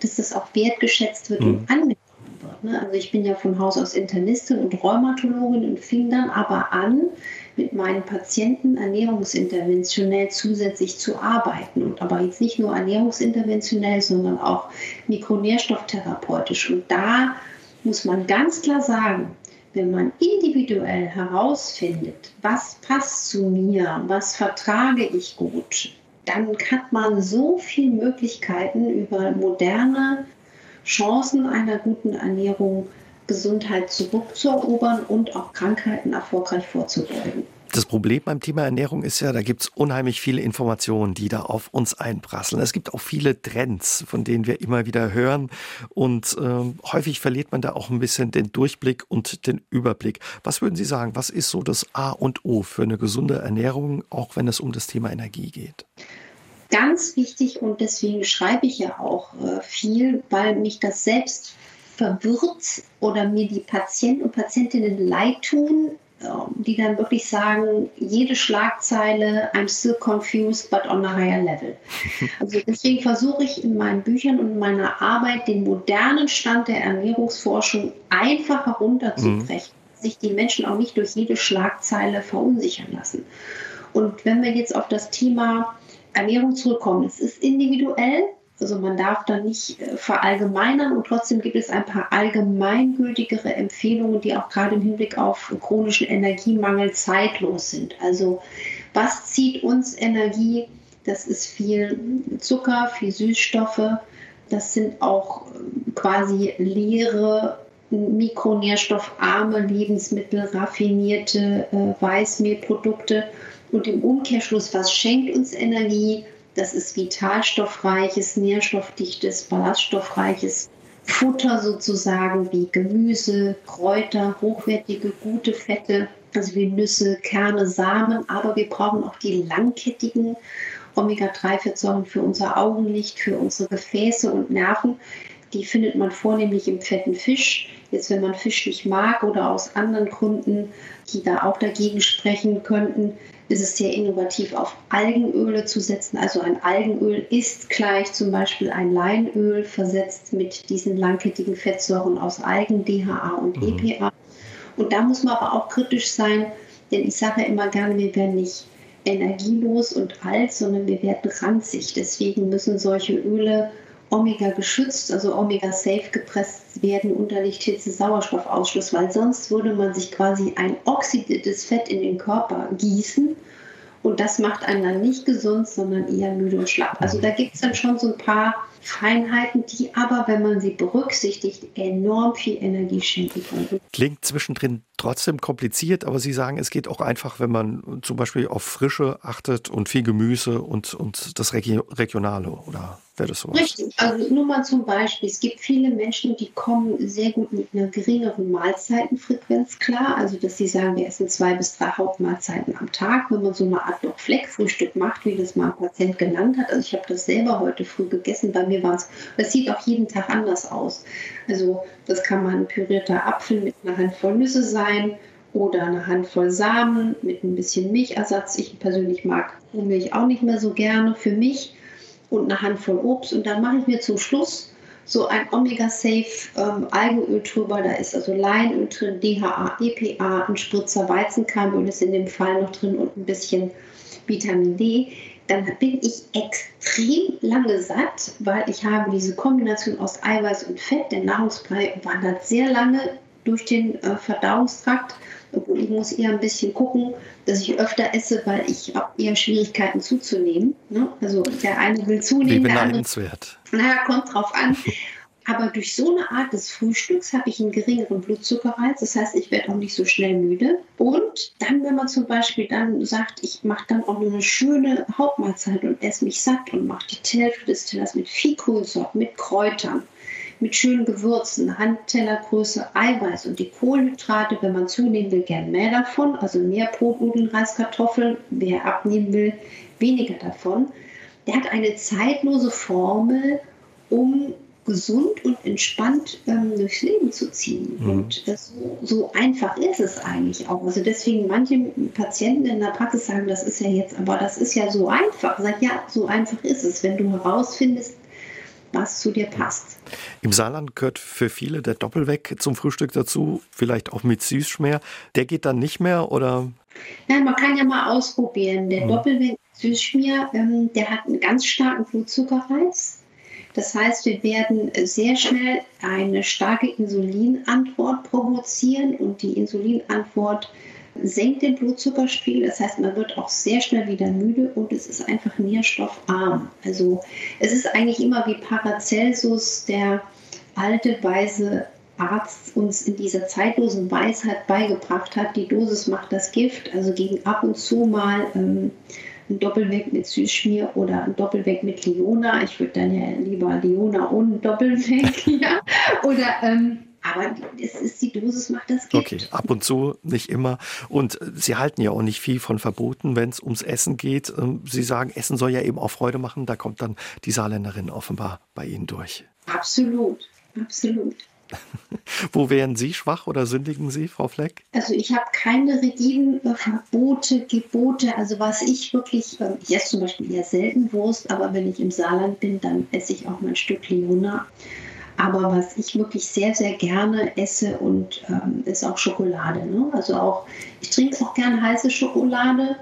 dass das auch wertgeschätzt wird mhm. und angenommen wird. Ne? Also ich bin ja von Haus aus Internistin und Rheumatologin und fing dann aber an, mit meinen Patienten ernährungsinterventionell zusätzlich zu arbeiten. Und aber jetzt nicht nur ernährungsinterventionell, sondern auch mikronährstofftherapeutisch. Und da muss man ganz klar sagen, wenn man individuell herausfindet, was passt zu mir, was vertrage ich gut, dann hat man so viele Möglichkeiten über moderne Chancen einer guten Ernährung Gesundheit zurückzuerobern und auch Krankheiten erfolgreich vorzubeugen. Das Problem beim Thema Ernährung ist ja, da gibt es unheimlich viele Informationen, die da auf uns einprasseln. Es gibt auch viele Trends, von denen wir immer wieder hören. Und äh, häufig verliert man da auch ein bisschen den Durchblick und den Überblick. Was würden Sie sagen, was ist so das A und O für eine gesunde Ernährung, auch wenn es um das Thema Energie geht? Ganz wichtig und deswegen schreibe ich ja auch äh, viel, weil mich das selbst verwirrt oder mir die Patienten und Patientinnen leid tun, ähm, die dann wirklich sagen, jede Schlagzeile, I'm still confused, but on a higher level. Also deswegen versuche ich in meinen Büchern und in meiner Arbeit den modernen Stand der Ernährungsforschung einfach herunterzubrechen, mhm. sich die Menschen auch nicht durch jede Schlagzeile verunsichern lassen. Und wenn wir jetzt auf das Thema Ernährung zurückkommen, es ist individuell, also man darf da nicht äh, verallgemeinern und trotzdem gibt es ein paar allgemeingültigere Empfehlungen, die auch gerade im Hinblick auf chronischen Energiemangel zeitlos sind. Also was zieht uns Energie? Das ist viel Zucker, viel Süßstoffe. Das sind auch ähm, quasi leere, mikronährstoffarme Lebensmittel, raffinierte äh, Weißmehlprodukte. Und im Umkehrschluss, was schenkt uns Energie? Das ist vitalstoffreiches, nährstoffdichtes, ballaststoffreiches Futter sozusagen wie Gemüse, Kräuter, hochwertige, gute Fette, also wie Nüsse, Kerne, Samen, aber wir brauchen auch die langkettigen Omega-3-Fettsäuren für unser Augenlicht, für unsere Gefäße und Nerven. Die findet man vornehmlich im fetten Fisch. Jetzt, wenn man Fisch nicht mag oder aus anderen Gründen, die da auch dagegen sprechen könnten, ist es sehr innovativ, auf Algenöle zu setzen. Also ein Algenöl ist gleich zum Beispiel ein Leinöl versetzt mit diesen langkettigen Fettsäuren aus Algen, DHA und mhm. EPA. Und da muss man aber auch kritisch sein, denn ich sage immer gerne, wir werden nicht energielos und alt, sondern wir werden ranzig. Deswegen müssen solche Öle Omega geschützt, also Omega safe gepresst werden unter Lichthitze Sauerstoffausschluss, weil sonst würde man sich quasi ein oxidiertes Fett in den Körper gießen und das macht einen dann nicht gesund, sondern eher müde und schlapp. Also da gibt es dann schon so ein paar Feinheiten, die aber, wenn man sie berücksichtigt, enorm viel Energie schenken können. Klingt zwischendrin trotzdem kompliziert, aber Sie sagen, es geht auch einfach, wenn man zum Beispiel auf Frische achtet und viel Gemüse und, und das Regionale, oder? wäre das sowas. Richtig, also nur mal zum Beispiel, es gibt viele Menschen, die kommen sehr gut mit einer geringeren Mahlzeitenfrequenz klar, also dass sie sagen, wir essen zwei bis drei Hauptmahlzeiten am Tag, wenn man so eine Art noch Fleckfrühstück macht, wie das mal ein Patient genannt hat. Also ich habe das selber heute früh gegessen, bei mir war es, das sieht auch jeden Tag anders aus. Also das kann mal ein pürierter Apfel mit einer Handvoll Nüsse sein oder eine Handvoll Samen mit ein bisschen Milchersatz. Ich persönlich mag Milch auch nicht mehr so gerne. Für mich und eine Handvoll Obst. Und dann mache ich mir zum Schluss so ein Omega-Safe ähm, Algenöl drüber. Da ist also Leinöl drin, DHA, EPA, ein Spritzer Weizenkeimöl ist in dem Fall noch drin und ein bisschen Vitamin D. Dann bin ich extrem lange satt, weil ich habe diese Kombination aus Eiweiß und Fett. Der Nahrungsbrei wandert sehr lange durch den äh, Verdauungstrakt ich muss eher ein bisschen gucken, dass ich öfter esse, weil ich habe eher Schwierigkeiten zuzunehmen. Ne? Also der eine will zunehmen, Wie der andere. Naja, kommt drauf an. Aber durch so eine Art des Frühstücks habe ich einen geringeren Blutzuckerreiz. Das heißt, ich werde auch nicht so schnell müde. Und dann, wenn man zum Beispiel dann sagt, ich mache dann auch eine schöne Hauptmahlzeit und esse mich satt und mache die Hälfte des Tellers mit viel Kohlensäure, mit Kräutern, mit schönen Gewürzen, Handtellergröße Eiweiß und die Kohlenhydrate, wenn man zunehmen will, gern mehr davon, also mehr Brotnudeln, Reiskartoffeln, wer abnehmen will, weniger davon. Der hat eine zeitlose Formel, um gesund und entspannt ähm, durchs Leben zu ziehen. Mhm. Und das, so einfach ist es eigentlich auch. Also deswegen manche Patienten in der Praxis sagen, das ist ja jetzt, aber das ist ja so einfach. Sag ja, so einfach ist es, wenn du herausfindest, was zu dir passt. Im Saarland gehört für viele der Doppelweg zum Frühstück dazu, vielleicht auch mit Süßschmer. Der geht dann nicht mehr oder? Nein, man kann ja mal ausprobieren. Der mhm. Doppelweg Süßschmier, ähm, der hat einen ganz starken Blutzuckerreiz. Das heißt, wir werden sehr schnell eine starke Insulinantwort provozieren und die Insulinantwort senkt den Blutzuckerspiegel. Das heißt, man wird auch sehr schnell wieder müde und es ist einfach nährstoffarm. Also es ist eigentlich immer wie Paracelsus, der alte, weise Arzt uns in dieser zeitlosen Weisheit beigebracht hat, die Dosis macht das Gift. Also gegen ab und zu mal ähm, ein Doppelweg mit Süßschmier oder ein Doppelweg mit Leona. Ich würde dann ja lieber Leona ohne Doppelweg, ja. Oder ähm, aber es ist die Dosis macht das Gift. Okay, ab und zu, nicht immer. Und äh, Sie halten ja auch nicht viel von Verboten, wenn es ums Essen geht. Ähm, Sie sagen, Essen soll ja eben auch Freude machen. Da kommt dann die Saarländerin offenbar bei Ihnen durch. Absolut, absolut. Wo wären Sie schwach oder sündigen Sie, Frau Fleck? Also ich habe keine rigiden äh, Verbote, Gebote. Also was ich wirklich, ich esse zum Beispiel eher selten Wurst, aber wenn ich im Saarland bin, dann esse ich auch mal ein Stück Leona. Aber was ich wirklich sehr, sehr gerne esse und ähm, ist auch Schokolade. Ne? Also auch, ich trinke auch gerne heiße Schokolade,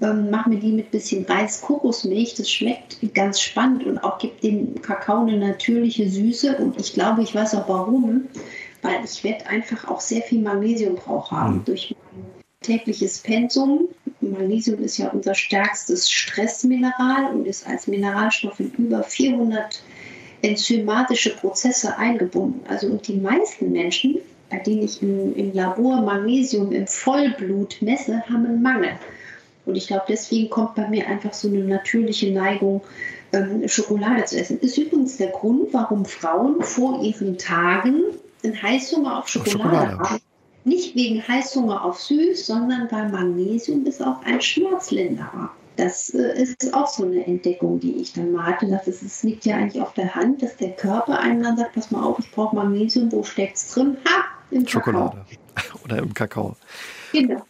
ähm, mache mir die mit bisschen Reis, Kokosmilch. Das schmeckt ganz spannend und auch gibt dem Kakao eine natürliche Süße. Und ich glaube, ich weiß auch warum, weil ich werde einfach auch sehr viel Magnesiumbrauch haben mhm. durch mein tägliches Pensum. Magnesium ist ja unser stärkstes Stressmineral und ist als Mineralstoff in über 400 enzymatische Prozesse eingebunden. Also und die meisten Menschen, bei denen ich im, im Labor Magnesium im Vollblut messe, haben einen Mangel. Und ich glaube, deswegen kommt bei mir einfach so eine natürliche Neigung ähm, Schokolade zu essen. Ist übrigens der Grund, warum Frauen vor ihren Tagen einen Heißhunger auf Schokolade, Schokolade. haben. Nicht wegen Heißhunger auf Süß, sondern weil Magnesium ist auch ein Schmerzlinderer. Das äh, ist auch so eine Entdeckung, die ich dann mal hatte. Das liegt ja eigentlich auf der Hand, dass der Körper einem dann sagt, pass mal auf, ich brauche Magnesium, wo steckt es drin? Ha, im Schokolade Kakao. oder im Kakao. Genau.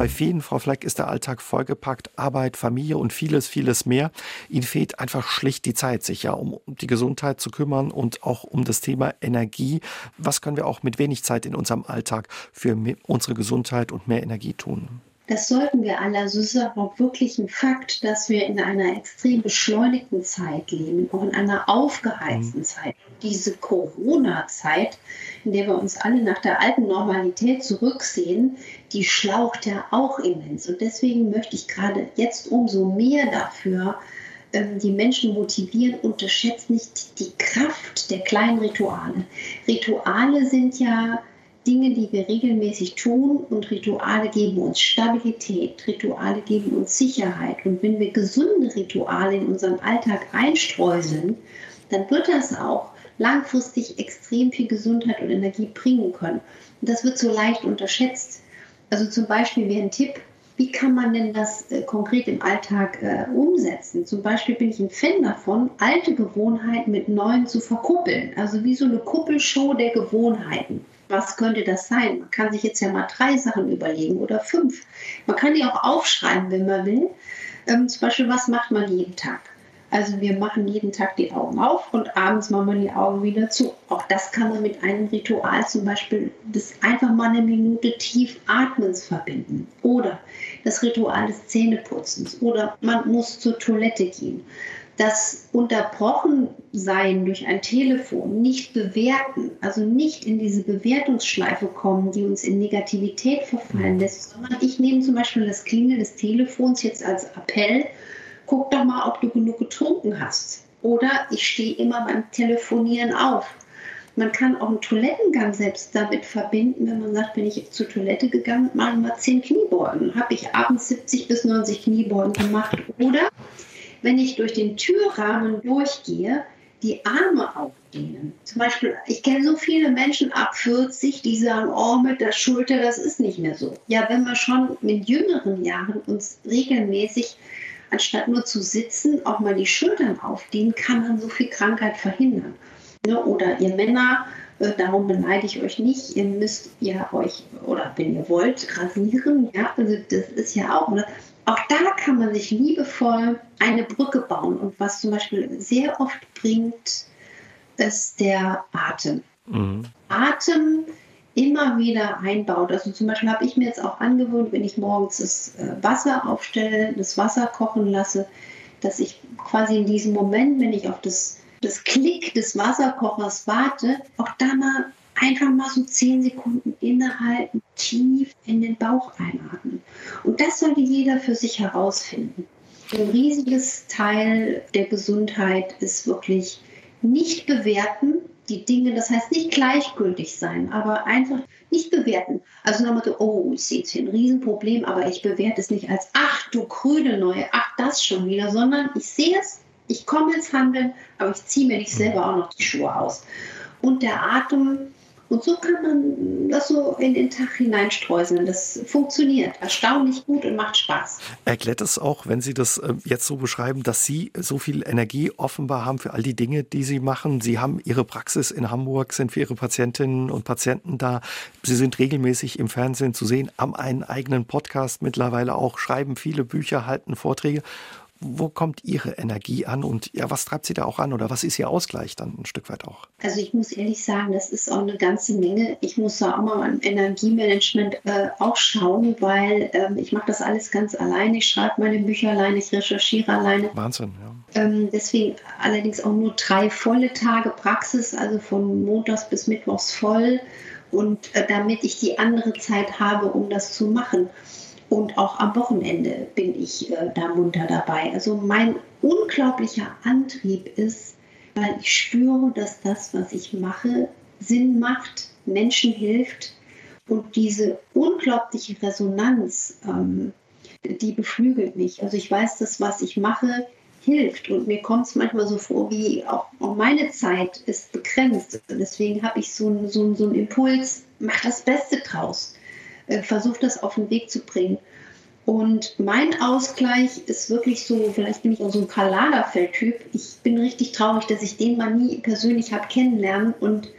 Bei vielen, Frau Fleck, ist der Alltag vollgepackt, Arbeit, Familie und vieles, vieles mehr. Ihnen fehlt einfach schlicht die Zeit, sich ja um die Gesundheit zu kümmern und auch um das Thema Energie. Was können wir auch mit wenig Zeit in unserem Alltag für unsere Gesundheit und mehr Energie tun? Das sollten wir alle. Also es ist auch wirklich ein Fakt, dass wir in einer extrem beschleunigten Zeit leben, auch in einer aufgeheizten mhm. Zeit. Diese Corona-Zeit, in der wir uns alle nach der alten Normalität zurücksehen, die schlaucht ja auch immens. Und deswegen möchte ich gerade jetzt umso mehr dafür ähm, die Menschen motivieren, unterschätzt nicht die Kraft der kleinen Rituale. Rituale sind ja Dinge, die wir regelmäßig tun und Rituale geben uns Stabilität, Rituale geben uns Sicherheit. Und wenn wir gesunde Rituale in unseren Alltag einstreuseln, dann wird das auch langfristig extrem viel Gesundheit und Energie bringen können. Und das wird so leicht unterschätzt. Also zum Beispiel wäre ein Tipp, wie kann man denn das äh, konkret im Alltag äh, umsetzen? Zum Beispiel bin ich ein Fan davon, alte Gewohnheiten mit neuen zu verkuppeln. Also wie so eine Kuppelshow der Gewohnheiten. Was könnte das sein? Man kann sich jetzt ja mal drei Sachen überlegen oder fünf. Man kann die auch aufschreiben, wenn man will. Ähm, zum Beispiel, was macht man jeden Tag? Also wir machen jeden Tag die Augen auf und abends machen wir die Augen wieder zu. Auch das kann man mit einem Ritual zum Beispiel das einfach mal eine Minute tief Atmens verbinden. Oder das Ritual des Zähneputzens. Oder man muss zur Toilette gehen das Unterbrochensein durch ein Telefon nicht bewerten, also nicht in diese Bewertungsschleife kommen, die uns in Negativität verfallen mhm. lässt, sondern ich nehme zum Beispiel das Klingeln des Telefons jetzt als Appell, guck doch mal, ob du genug getrunken hast. Oder ich stehe immer beim Telefonieren auf. Man kann auch einen Toilettengang selbst damit verbinden, wenn man sagt, wenn ich zur Toilette gegangen, mache ich mal 10 Kniebeugen. Habe ich abends 70 bis 90 Kniebeugen gemacht. Oder wenn ich durch den Türrahmen durchgehe, die Arme aufdehnen. Zum Beispiel, ich kenne so viele Menschen ab 40, die sagen, oh, mit der Schulter, das ist nicht mehr so. Ja, wenn wir schon mit jüngeren Jahren uns regelmäßig, anstatt nur zu sitzen, auch mal die Schultern aufdehnen, kann man so viel Krankheit verhindern. Ne? Oder ihr Männer, äh, darum beneide ich euch nicht, ihr müsst ja euch, oder wenn ihr wollt, rasieren. Ja, also das ist ja auch, ne? Auch da kann man sich liebevoll eine Brücke bauen. Und was zum Beispiel sehr oft bringt, ist der Atem. Mhm. Atem immer wieder einbaut. Also zum Beispiel habe ich mir jetzt auch angewöhnt, wenn ich morgens das äh, Wasser aufstelle, das Wasser kochen lasse, dass ich quasi in diesem Moment, wenn ich auf das, das Klick des Wasserkochers warte, auch da mal einfach mal so zehn Sekunden innehalten, tief in den Bauch einatmen. Und das sollte jeder für sich herausfinden. Ein riesiges Teil der Gesundheit ist wirklich nicht bewerten, die Dinge, das heißt nicht gleichgültig sein, aber einfach nicht bewerten. Also nochmal so, oh, ich sehe jetzt hier ein Riesenproblem, aber ich bewerte es nicht als, ach du grüne Neue, ach das schon wieder, sondern ich sehe es, ich komme ins Handeln, aber ich ziehe mir nicht selber auch noch die Schuhe aus. Und der Atem und so kann man das so in den Tag hineinstreuseln. Das funktioniert erstaunlich gut und macht Spaß. Erklärt es auch, wenn Sie das äh, jetzt so beschreiben, dass Sie so viel Energie offenbar haben für all die Dinge, die Sie machen? Sie haben Ihre Praxis in Hamburg, sind für Ihre Patientinnen und Patienten da. Sie sind regelmäßig im Fernsehen zu sehen, haben einen eigenen Podcast mittlerweile auch, schreiben viele Bücher, halten Vorträge wo kommt Ihre Energie an und ja, was treibt Sie da auch an oder was ist Ihr Ausgleich dann ein Stück weit auch? Also ich muss ehrlich sagen, das ist auch eine ganze Menge. Ich muss da auch mal beim Energiemanagement äh, auch schauen, weil ähm, ich mache das alles ganz alleine. Ich schreibe meine Bücher alleine, ich recherchiere alleine. Wahnsinn, ja. Ähm, deswegen allerdings auch nur drei volle Tage Praxis, also von Montags bis Mittwochs voll. Und äh, damit ich die andere Zeit habe, um das zu machen. Und auch am Wochenende bin ich äh, da munter dabei. Also mein unglaublicher Antrieb ist, weil ich spüre, dass das, was ich mache, Sinn macht, Menschen hilft und diese unglaubliche Resonanz, ähm, die beflügelt mich. Also ich weiß, dass was ich mache, hilft. Und mir kommt es manchmal so vor, wie auch, auch meine Zeit ist begrenzt. Deswegen habe ich so, so, so einen Impuls, mach das Beste draus. Äh, versuch das auf den Weg zu bringen. Und mein Ausgleich ist wirklich so, vielleicht bin ich auch so ein Karl Lagerfeld-Typ. Ich bin richtig traurig, dass ich den mal nie persönlich habe kennenlernen. Und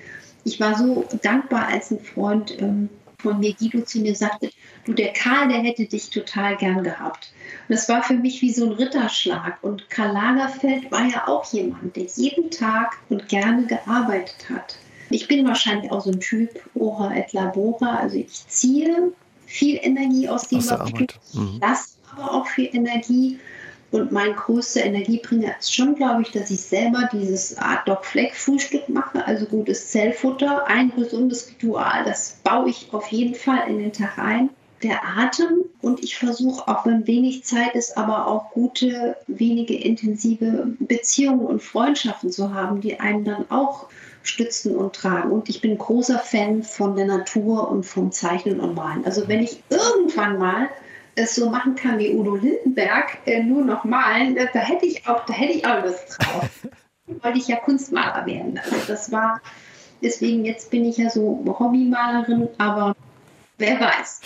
ich war so dankbar, als ein Freund ähm, von mir, Guido, zu mir sagte, du, der Karl, der hätte dich total gern gehabt. Und das war für mich wie so ein Ritterschlag. Und Karl Lagerfeld war ja auch jemand, der jeden Tag und gerne gearbeitet hat. Ich bin wahrscheinlich auch so ein Typ, ora et labora, also ich ziehe viel Energie aus dem, was ich tue. Mhm. lasse aber auch viel Energie und mein größter Energiebringer ist schon, glaube ich, dass ich selber dieses Art Dog Fleck Frühstück mache, also gutes Zellfutter, ein gesundes Ritual, das baue ich auf jeden Fall in den Tag ein. Der Atem und ich versuche, auch wenn wenig Zeit ist, aber auch gute, wenige intensive Beziehungen und Freundschaften zu haben, die einen dann auch stützen und tragen. Und ich bin großer Fan von der Natur und vom Zeichnen und Malen. Also wenn ich irgendwann mal es so machen kann wie Udo Lindenberg, äh, nur noch malen, da, hätte ich auch, da hätte ich auch Lust drauf. wollte ich ja Kunstmaler werden. Also das war, deswegen jetzt bin ich ja so Hobbymalerin, aber wer weiß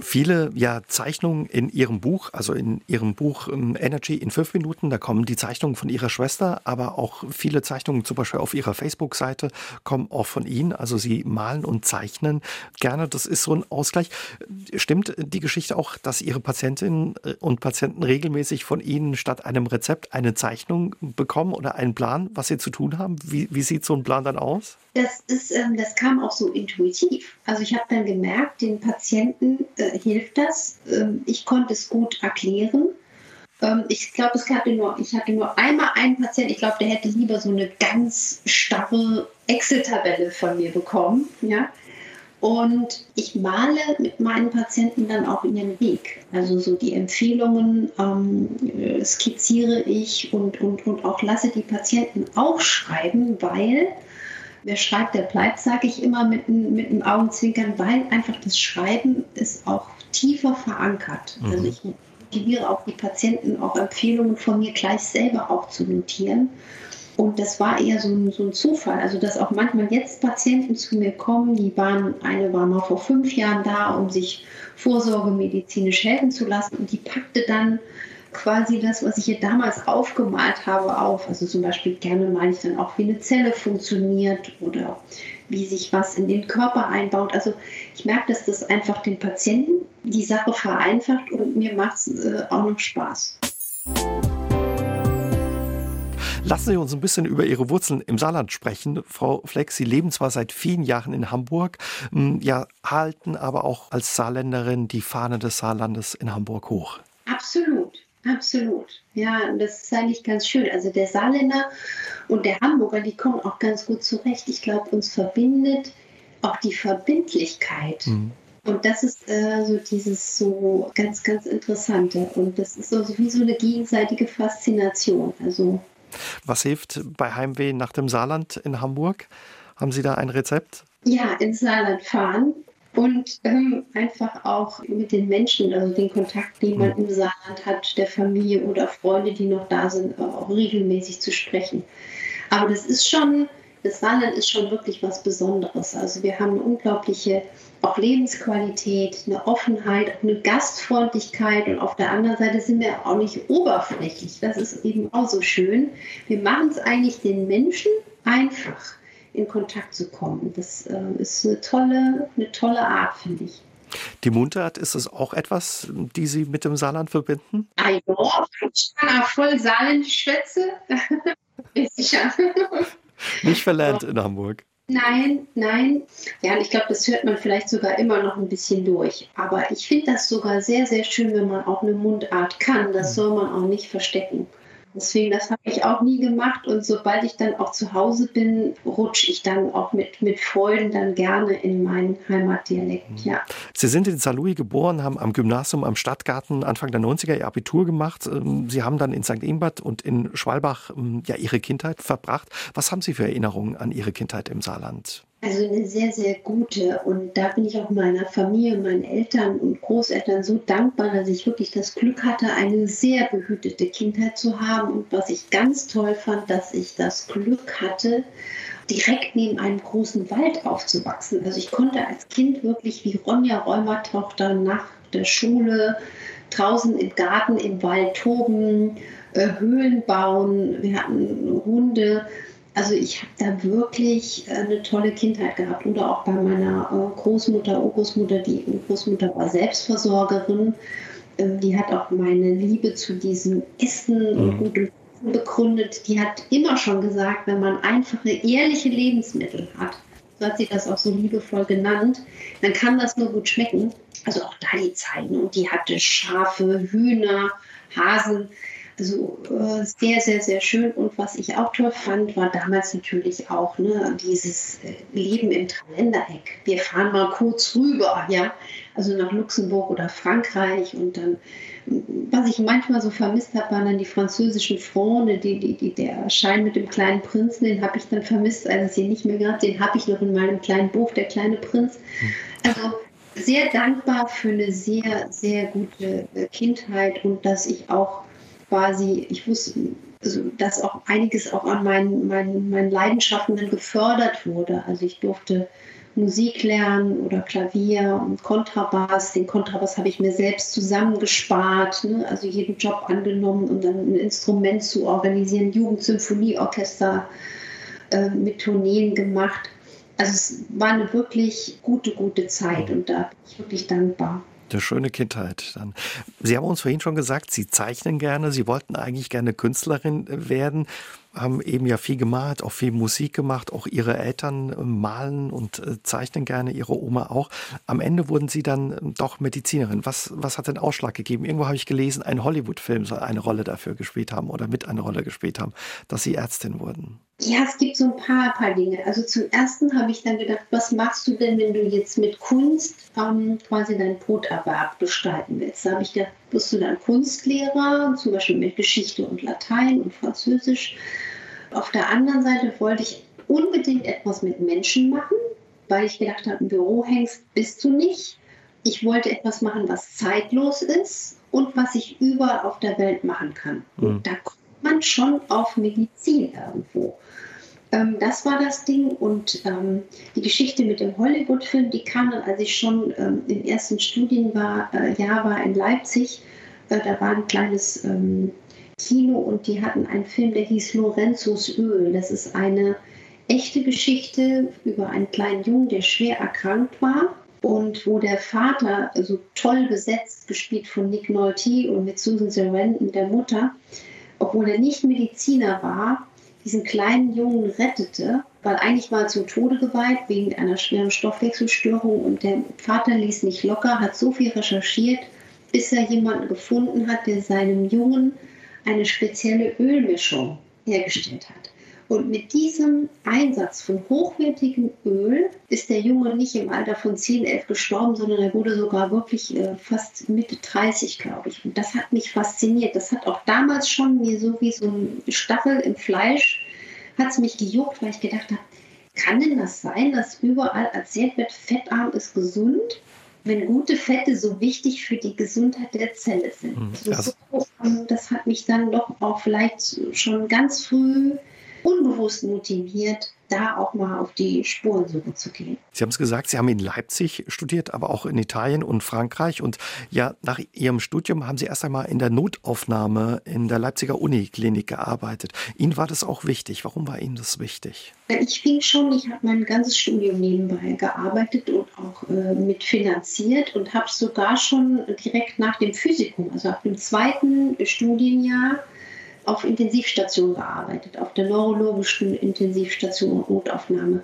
viele ja, Zeichnungen in Ihrem Buch, also in Ihrem Buch ähm, Energy in fünf Minuten. Da kommen die Zeichnungen von Ihrer Schwester, aber auch viele Zeichnungen zum Beispiel auf Ihrer Facebook-Seite kommen auch von Ihnen. Also Sie malen und zeichnen gerne. Das ist so ein Ausgleich. Stimmt die Geschichte auch, dass Ihre Patientinnen äh, und Patienten regelmäßig von Ihnen statt einem Rezept eine Zeichnung bekommen oder einen Plan, was sie zu tun haben? Wie, wie sieht so ein Plan dann aus? Das, ist, ähm, das kam auch so intuitiv. Also ich habe dann gemerkt, den Patienten äh, hilft das. Ähm, ich konnte es gut erklären. Ähm, ich glaube, es hatte nur, ich hatte nur einmal einen Patienten, ich glaube, der hätte lieber so eine ganz starre Excel-Tabelle von mir bekommen. Ja? Und ich male mit meinen Patienten dann auch in den Weg. Also so die Empfehlungen ähm, skizziere ich und, und, und auch lasse die Patienten auch schreiben, weil wer schreibt, der bleibt, sage ich immer mit, mit einem Augenzwinkern, weil einfach das Schreiben ist auch tiefer verankert. Mhm. Also ich motiviere auch die Patienten, auch Empfehlungen von mir gleich selber auch zu notieren. Und das war eher so ein, so ein, Zufall. Also, dass auch manchmal jetzt Patienten zu mir kommen, die waren, eine war mal vor fünf Jahren da, um sich vorsorgemedizinisch helfen zu lassen. Und die packte dann quasi das, was ich hier damals aufgemalt habe, auf. Also zum Beispiel gerne meine ich dann auch, wie eine Zelle funktioniert oder wie sich was in den Körper einbaut. Also ich merke, dass das einfach den Patienten die Sache vereinfacht und mir macht es äh, auch noch Spaß. Lassen Sie uns ein bisschen über Ihre Wurzeln im Saarland sprechen. Frau Fleck, Sie leben zwar seit vielen Jahren in Hamburg, hm, ja, halten aber auch als Saarländerin die Fahne des Saarlandes in Hamburg hoch. Absolut. Absolut. Ja, das ist eigentlich ganz schön. Also der Saarländer und der Hamburger, die kommen auch ganz gut zurecht. Ich glaube, uns verbindet auch die Verbindlichkeit. Mhm. Und das ist äh, so dieses so ganz, ganz Interessante. Und das ist so wie so eine gegenseitige Faszination. Also Was hilft bei Heimweh nach dem Saarland in Hamburg? Haben Sie da ein Rezept? Ja, ins Saarland fahren und ähm, einfach auch mit den Menschen, also den Kontakt, den man mhm. im Saarland hat, der Familie oder Freunde, die noch da sind, auch regelmäßig zu sprechen. Aber das ist schon, das Saarland ist schon wirklich was Besonderes. Also wir haben eine unglaubliche auch Lebensqualität, eine Offenheit, eine Gastfreundlichkeit und auf der anderen Seite sind wir auch nicht oberflächlich. Das ist eben auch so schön. Wir machen es eigentlich den Menschen einfach in Kontakt zu kommen. Das äh, ist eine tolle, eine tolle Art, finde ich. Die Mundart, ist es auch etwas, die Sie mit dem Saarland verbinden? Ah ja, ich kann auch voll saarländisch schwätze. Sicher. Nicht verlernt in Hamburg. Nein, nein. Ja, und ich glaube, das hört man vielleicht sogar immer noch ein bisschen durch. Aber ich finde das sogar sehr, sehr schön, wenn man auch eine Mundart kann. Das soll man auch nicht verstecken. Deswegen, das habe ich auch nie gemacht. Und sobald ich dann auch zu Hause bin, rutsche ich dann auch mit, mit Freuden dann gerne in meinen Heimatdialekt. Mhm. Ja. Sie sind in Saarlouis geboren, haben am Gymnasium am Stadtgarten Anfang der 90er ihr Abitur gemacht. Ähm, Sie haben dann in St. Ingbert und in Schwalbach ähm, ja Ihre Kindheit verbracht. Was haben Sie für Erinnerungen an Ihre Kindheit im Saarland? Also eine sehr, sehr gute. Und da bin ich auch meiner Familie, meinen Eltern und Großeltern so dankbar, dass ich wirklich das Glück hatte, eine sehr behütete Kindheit zu haben. Und was ich ganz toll fand, dass ich das Glück hatte, direkt neben einem großen Wald aufzuwachsen. Also ich konnte als Kind wirklich wie Ronja Räumertochter nach der Schule draußen im Garten, im Wald toben, äh, Höhlen bauen. Wir hatten Hunde. Also ich habe da wirklich äh, eine tolle Kindheit gehabt. Oder auch bei meiner äh, Großmutter, Urgroßmutter, die Großmutter war Selbstversorgerin. Ähm, die hat auch meine Liebe zu diesem Essen und mhm. gutem begründet. Die hat immer schon gesagt, wenn man einfache, ehrliche Lebensmittel hat, so hat sie das auch so liebevoll genannt, dann kann das nur gut schmecken. Also auch da die Zeiten. Und die hatte Schafe, Hühner, Hasen. Also äh, sehr, sehr, sehr schön. Und was ich auch toll fand, war damals natürlich auch ne, dieses äh, Leben im Dreiländereck. Wir fahren mal kurz rüber, ja, also nach Luxemburg oder Frankreich. Und dann, was ich manchmal so vermisst habe, waren dann die französischen Freunde, die, die, die, der Schein mit dem kleinen Prinzen, den habe ich dann vermisst, als es hier nicht mehr gab. Den habe ich noch in meinem kleinen Buch, Der kleine Prinz. Also sehr dankbar für eine sehr, sehr gute äh, Kindheit und dass ich auch quasi, ich wusste, also, dass auch einiges auch an meinen, meinen, meinen Leidenschaften gefördert wurde. Also ich durfte Musik lernen oder Klavier und Kontrabass. Den Kontrabass habe ich mir selbst zusammengespart, ne? also jeden Job angenommen, um dann ein Instrument zu organisieren, Jugendsymphonieorchester äh, mit Tourneen gemacht. Also es war eine wirklich gute, gute Zeit und da bin ich wirklich dankbar. Eine schöne Kindheit. Dann. Sie haben uns vorhin schon gesagt, Sie zeichnen gerne. Sie wollten eigentlich gerne Künstlerin werden haben eben ja viel gemalt, auch viel Musik gemacht, auch ihre Eltern äh, malen und äh, zeichnen gerne, ihre Oma auch. Am Ende wurden sie dann ähm, doch Medizinerin. Was, was hat den Ausschlag gegeben? Irgendwo habe ich gelesen, ein Hollywood-Film soll eine Rolle dafür gespielt haben oder mit einer Rolle gespielt haben, dass sie Ärztin wurden. Ja, es gibt so ein paar, paar Dinge. Also zum Ersten habe ich dann gedacht, was machst du denn, wenn du jetzt mit Kunst ähm, quasi deinen Broterwerb gestalten willst? Da habe ich gedacht, wirst du dann Kunstlehrer, zum Beispiel mit Geschichte und Latein und Französisch. Auf der anderen Seite wollte ich unbedingt etwas mit Menschen machen, weil ich gedacht habe, im Büro hängst, bist du nicht. Ich wollte etwas machen, was zeitlos ist und was ich überall auf der Welt machen kann. Mhm. Da kommt man schon auf Medizin irgendwo. Ähm, das war das Ding. Und ähm, die Geschichte mit dem Hollywood-Film, die kam dann, als ich schon ähm, im ersten Studienjahr äh, war in Leipzig. Äh, da war ein kleines ähm, Kino und die hatten einen Film, der hieß Lorenzos Öl. Das ist eine echte Geschichte über einen kleinen Jungen, der schwer erkrankt war und wo der Vater, also toll besetzt, gespielt von Nick Nolte und mit Susan Sarandon, der Mutter, obwohl er nicht Mediziner war, diesen kleinen Jungen rettete, weil eigentlich war er zum Tode geweiht wegen einer schweren Stoffwechselstörung und der Vater ließ nicht locker, hat so viel recherchiert, bis er jemanden gefunden hat, der seinem Jungen eine spezielle Ölmischung hergestellt hat. Und mit diesem Einsatz von hochwertigem Öl ist der Junge nicht im Alter von 10, 11 gestorben, sondern er wurde sogar wirklich äh, fast Mitte 30, glaube ich. Und das hat mich fasziniert. Das hat auch damals schon mir so wie so ein Stachel im Fleisch, hat es mich gejuckt, weil ich gedacht habe, kann denn das sein, dass überall erzählt wird, fettarm ist gesund? wenn gute Fette so wichtig für die Gesundheit der Zelle sind. Mhm. Also so, das hat mich dann doch auch vielleicht schon ganz früh unbewusst motiviert, da auch mal auf die Spurensuche zu gehen. Sie haben es gesagt, Sie haben in Leipzig studiert, aber auch in Italien und Frankreich. Und ja, nach Ihrem Studium haben Sie erst einmal in der Notaufnahme in der Leipziger Uniklinik gearbeitet. Ihnen war das auch wichtig. Warum war Ihnen das wichtig? Ich fing schon, ich habe mein ganzes Studium nebenbei gearbeitet und auch äh, mitfinanziert und habe sogar schon direkt nach dem Physikum, also ab dem zweiten Studienjahr, auf Intensivstation gearbeitet, auf der neurologischen Intensivstation Notaufnahme.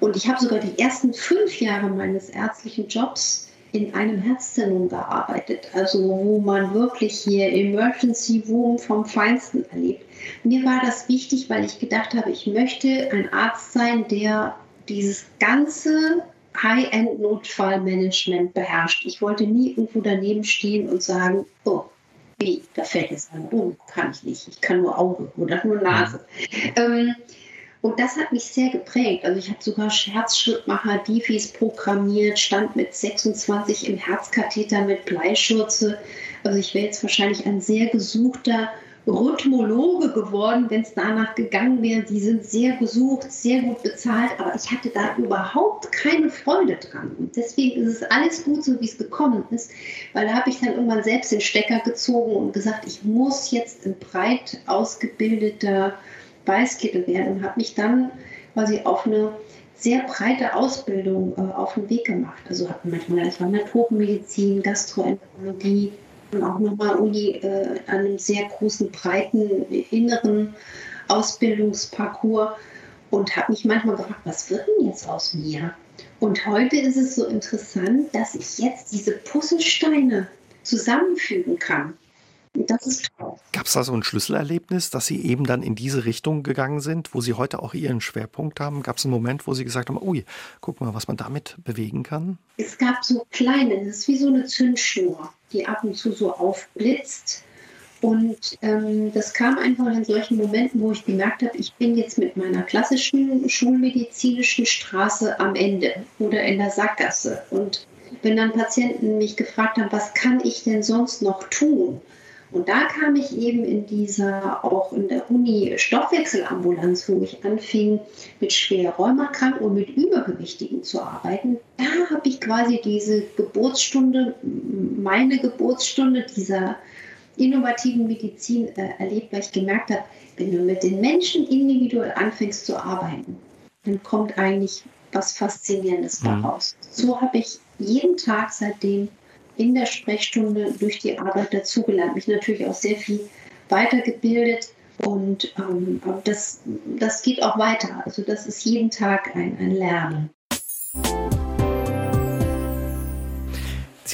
Und ich habe sogar die ersten fünf Jahre meines ärztlichen Jobs in einem Herzzentrum gearbeitet, also wo man wirklich hier Emergency Room vom Feinsten erlebt. Mir war das wichtig, weil ich gedacht habe, ich möchte ein Arzt sein, der dieses ganze High-End-Notfallmanagement beherrscht. Ich wollte nie irgendwo daneben stehen und sagen, oh, wie, da fällt jetzt an, oh, kann ich nicht, ich kann nur Auge oder nur Nase. Mhm. Ähm, Und das hat mich sehr geprägt. Also ich habe sogar Scherzschrittmacher, Diffis programmiert, stand mit 26 im Herzkatheter mit Bleischürze. Also ich wäre jetzt wahrscheinlich ein sehr gesuchter Rhythmologe geworden, wenn es danach gegangen wäre. Die sind sehr gesucht, sehr gut bezahlt, aber ich hatte da überhaupt keine Freude dran. Und deswegen ist es alles gut, so wie es gekommen ist, weil da habe ich dann irgendwann selbst den Stecker gezogen und gesagt, ich muss jetzt ein breit ausgebildeter Weißkittel werden und habe mich dann quasi auf eine sehr breite Ausbildung äh, auf den Weg gemacht. Also habe manchmal, das war Naturmedizin, Gastroenterologie, auch nochmal Uni äh, an einem sehr großen, breiten inneren Ausbildungsparcours und habe mich manchmal gefragt, was wird denn jetzt aus mir? Und heute ist es so interessant, dass ich jetzt diese Puzzlesteine zusammenfügen kann. Das ist toll. Gab es da so ein Schlüsselerlebnis, dass Sie eben dann in diese Richtung gegangen sind, wo Sie heute auch Ihren Schwerpunkt haben? Gab es einen Moment, wo Sie gesagt haben, ui, guck mal, was man damit bewegen kann? Es gab so kleine, das ist wie so eine Zündschnur, die ab und zu so aufblitzt. Und ähm, das kam einfach in solchen Momenten, wo ich gemerkt habe, ich bin jetzt mit meiner klassischen schulmedizinischen Straße am Ende oder in der Sackgasse. Und wenn dann Patienten mich gefragt haben, was kann ich denn sonst noch tun? Und da kam ich eben in dieser, auch in der Uni Stoffwechselambulanz, wo ich anfing, mit schwer Rheumakranken und mit Übergewichtigen zu arbeiten. Da habe ich quasi diese Geburtsstunde, meine Geburtsstunde dieser innovativen Medizin äh, erlebt, weil ich gemerkt habe, wenn du mit den Menschen individuell anfängst zu arbeiten, dann kommt eigentlich was Faszinierendes mhm. daraus. So habe ich jeden Tag seitdem in der Sprechstunde durch die Arbeit dazugelernt, mich natürlich auch sehr viel weitergebildet und ähm, das, das geht auch weiter. Also das ist jeden Tag ein, ein Lernen.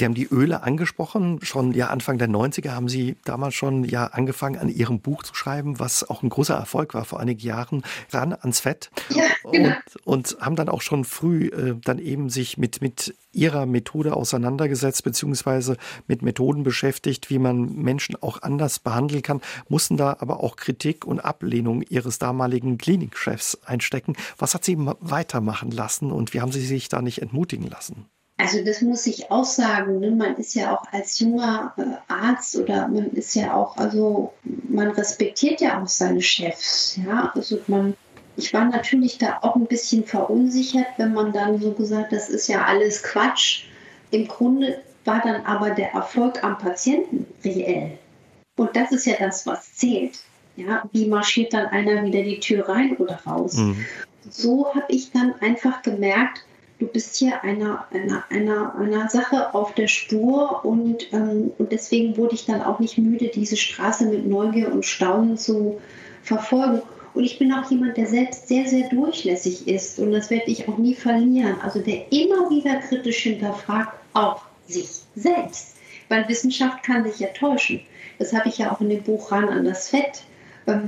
Sie haben die Öle angesprochen. Schon ja Anfang der 90er haben Sie damals schon ja angefangen, an Ihrem Buch zu schreiben, was auch ein großer Erfolg war vor einigen Jahren, ran ans Fett. Ja, genau. und, und haben dann auch schon früh äh, dann eben sich mit, mit Ihrer Methode auseinandergesetzt, beziehungsweise mit Methoden beschäftigt, wie man Menschen auch anders behandeln kann, mussten da aber auch Kritik und Ablehnung Ihres damaligen Klinikchefs einstecken. Was hat Sie weitermachen lassen und wie haben Sie sich da nicht entmutigen lassen? Also das muss ich auch sagen. Ne? Man ist ja auch als junger äh, Arzt oder man ist ja auch, also man respektiert ja auch seine Chefs. Ja, also man, ich war natürlich da auch ein bisschen verunsichert, wenn man dann so gesagt, das ist ja alles Quatsch. Im Grunde war dann aber der Erfolg am Patienten reell. Und das ist ja das, was zählt. Ja, wie marschiert dann einer wieder die Tür rein oder raus? Mhm. So habe ich dann einfach gemerkt, du bist hier einer, einer, einer, einer Sache auf der Spur und, ähm, und deswegen wurde ich dann auch nicht müde, diese Straße mit Neugier und Staunen zu verfolgen. Und ich bin auch jemand, der selbst sehr, sehr durchlässig ist und das werde ich auch nie verlieren. Also der immer wieder kritisch hinterfragt, auch sich selbst. Weil Wissenschaft kann sich ja täuschen. Das habe ich ja auch in dem Buch Ran an das Fett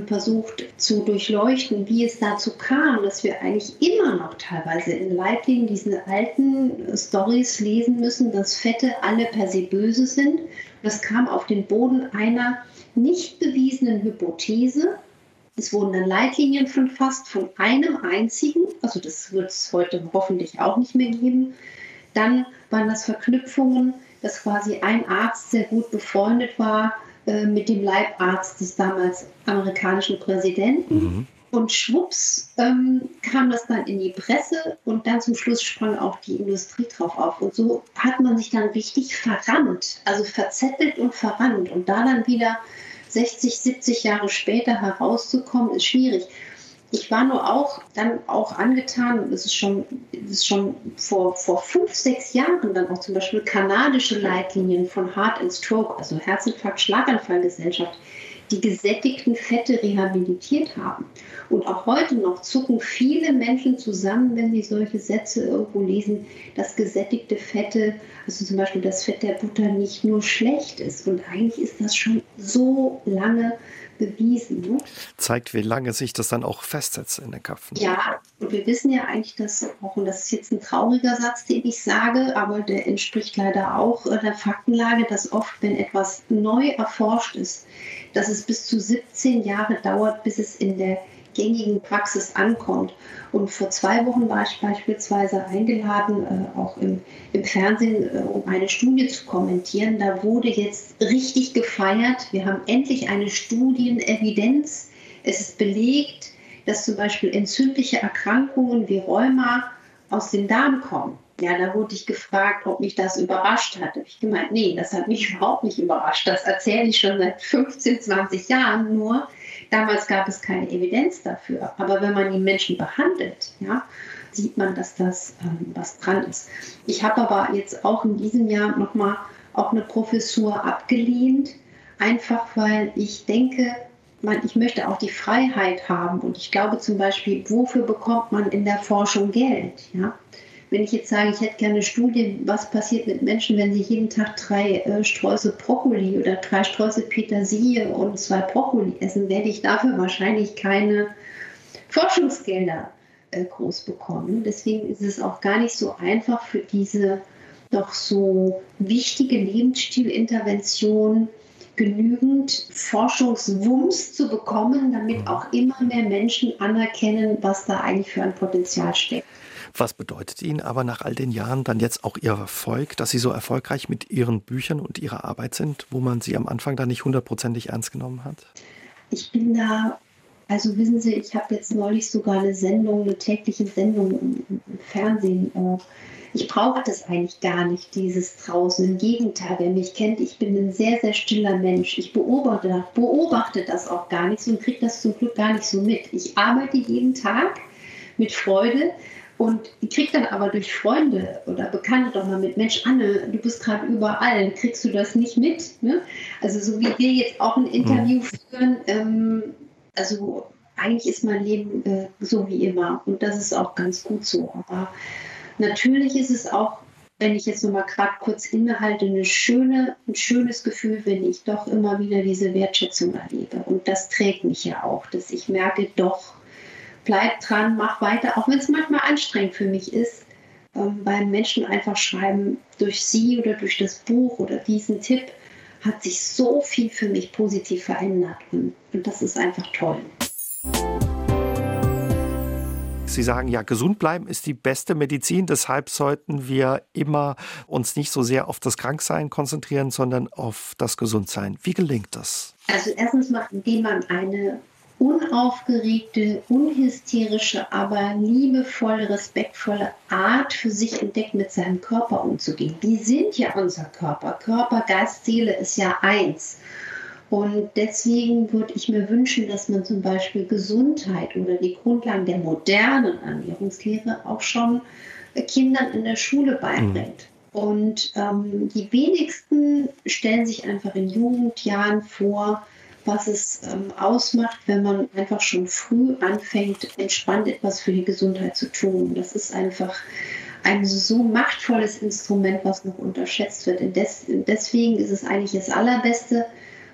versucht zu durchleuchten, wie es dazu kam, dass wir eigentlich immer noch teilweise in Leitlinien diese alten Stories lesen müssen, dass Fette alle per se böse sind. Das kam auf den Boden einer nicht bewiesenen Hypothese. Es wurden dann Leitlinien verfasst von einem einzigen, also das wird es heute hoffentlich auch nicht mehr geben. Dann waren das Verknüpfungen, dass quasi ein Arzt sehr gut befreundet war äh, mit dem Leibarzt des damals amerikanischen Präsidenten. Mhm. Und schwupps ähm, kam das dann in die Presse und dann zum Schluss sprang auch die Industrie drauf auf. Und so hat man sich dann richtig verrannt, also verzettelt und verrannt. Und da dann wieder 60, 70 Jahre später herauszukommen, ist schwierig. Ich war nur auch dann auch angetan, das ist schon, das ist schon vor, vor fünf, sechs Jahren dann auch zum Beispiel kanadische Leitlinien von Heart and Stroke, also Herzinfarkt, Schlaganfallgesellschaft, die gesättigten Fette rehabilitiert haben. Und auch heute noch zucken viele Menschen zusammen, wenn sie solche Sätze irgendwo lesen, dass gesättigte Fette, also zum Beispiel das Fett der Butter, nicht nur schlecht ist. Und eigentlich ist das schon so lange bewiesen. Zeigt, wie lange sich das dann auch festsetzt in den Köpfen. Ja, und wir wissen ja eigentlich, dass auch, und das ist jetzt ein trauriger Satz, den ich sage, aber der entspricht leider auch äh, der Faktenlage, dass oft, wenn etwas neu erforscht ist, dass es bis zu 17 Jahre dauert, bis es in der gängigen Praxis ankommt. Und vor zwei Wochen war ich beispielsweise eingeladen, äh, auch im, im Fernsehen, äh, um eine Studie zu kommentieren. Da wurde jetzt richtig gefeiert. Wir haben endlich eine Studienevidenz. Es ist belegt, dass zum Beispiel entzündliche Erkrankungen wie Rheuma aus dem Darm kommen. Ja, da wurde ich gefragt, ob mich das überrascht hat. Ich gemeint, nee, das hat mich überhaupt nicht überrascht. Das erzähle ich schon seit 15, 20 Jahren. Nur damals gab es keine Evidenz dafür. Aber wenn man die Menschen behandelt, ja, sieht man, dass das ähm, was dran ist. Ich habe aber jetzt auch in diesem Jahr nochmal auch eine Professur abgelehnt, einfach weil ich denke, man, ich möchte auch die Freiheit haben. Und ich glaube zum Beispiel, wofür bekommt man in der Forschung Geld? Ja? Wenn ich jetzt sage, ich hätte gerne eine Studie, was passiert mit Menschen, wenn sie jeden Tag drei äh, Streusel Brokkoli oder drei Streusel Petersilie und zwei Brokkoli essen, werde ich dafür wahrscheinlich keine Forschungsgelder äh, groß bekommen. Deswegen ist es auch gar nicht so einfach für diese doch so wichtige Lebensstilintervention genügend Forschungswumms zu bekommen, damit auch immer mehr Menschen anerkennen, was da eigentlich für ein Potenzial steckt. Was bedeutet Ihnen aber nach all den Jahren dann jetzt auch Ihr Erfolg, dass Sie so erfolgreich mit Ihren Büchern und Ihrer Arbeit sind, wo man Sie am Anfang da nicht hundertprozentig ernst genommen hat? Ich bin da, also wissen Sie, ich habe jetzt neulich sogar eine Sendung, eine tägliche Sendung im, Fernsehen. Äh, ich brauche das eigentlich gar nicht, dieses draußen. Im Gegenteil, wer mich kennt, ich bin ein sehr, sehr stiller Mensch. Ich beobachte, beobachte das auch gar nicht so und kriege das zum Glück gar nicht so mit. Ich arbeite jeden Tag mit Freude und kriege dann aber durch Freunde oder Bekannte doch mal mit, Mensch, Anne, du bist gerade überall, kriegst du das nicht mit? Ne? Also so wie wir jetzt auch ein Interview mhm. führen, ähm, also eigentlich ist mein Leben äh, so wie immer und das ist auch ganz gut so. Aber Natürlich ist es auch, wenn ich jetzt noch mal gerade kurz innehalte, eine schöne, ein schönes Gefühl, wenn ich doch immer wieder diese Wertschätzung erlebe. Und das trägt mich ja auch, dass ich merke, doch, bleib dran, mach weiter, auch wenn es manchmal anstrengend für mich ist, ähm, weil Menschen einfach schreiben, durch sie oder durch das Buch oder diesen Tipp hat sich so viel für mich positiv verändert. Und, und das ist einfach toll. Sie sagen ja, gesund bleiben ist die beste Medizin. Deshalb sollten wir immer uns nicht so sehr auf das Kranksein konzentrieren, sondern auf das Gesundsein. Wie gelingt das? Also erstens mal, indem man eine unaufgeregte, unhysterische, aber liebevolle, respektvolle Art für sich entdeckt, mit seinem Körper umzugehen. Wir sind ja unser Körper. Körper, Geist, Seele ist ja eins. Und deswegen würde ich mir wünschen, dass man zum Beispiel Gesundheit oder die Grundlagen der modernen Ernährungslehre auch schon Kindern in der Schule beibringt. Mhm. Und ähm, die wenigsten stellen sich einfach in Jugendjahren vor, was es ähm, ausmacht, wenn man einfach schon früh anfängt, entspannt etwas für die Gesundheit zu tun. Das ist einfach ein so machtvolles Instrument, was noch unterschätzt wird. Des, deswegen ist es eigentlich das Allerbeste,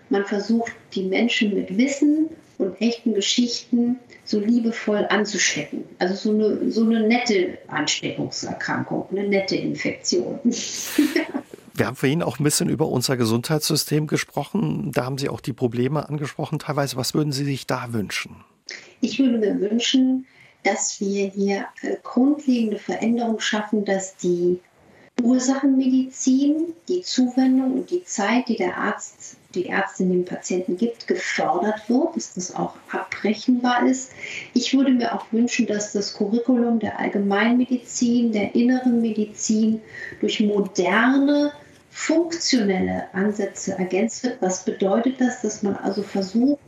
man versucht, die Menschen mit Wissen und echten Geschichten so liebevoll anzustecken. Also so eine, so eine nette Ansteckungserkrankung, eine nette Infektion. Wir haben vorhin auch ein bisschen über unser Gesundheitssystem gesprochen. Da haben Sie auch die Probleme angesprochen teilweise. Was würden Sie sich da wünschen? Ich würde mir wünschen, dass wir hier äh, grundlegende Veränderungen schaffen, dass die Ursachenmedizin, die Zuwendung und die Zeit, die der Arzt, die Ärztin dem Patienten gibt, gefördert wird, dass das auch abbrechenbar ist. Ich würde mir auch wünschen, dass das Curriculum der Allgemeinmedizin, der inneren Medizin durch moderne, funktionelle Ansätze ergänzt wird. Was bedeutet das? Dass man also versucht,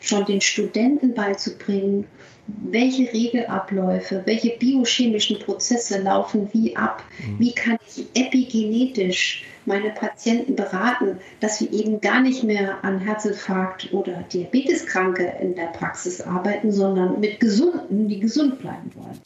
schon den Studenten beizubringen, welche Regelabläufe, welche biochemischen Prozesse laufen wie ab, mhm. wie kann ich epigenetisch meine Patienten beraten, dass wir eben gar nicht mehr an Herzinfarkt oder Diabeteskranke in der Praxis arbeiten, sondern mit Gesunden, die gesund bleiben wollen.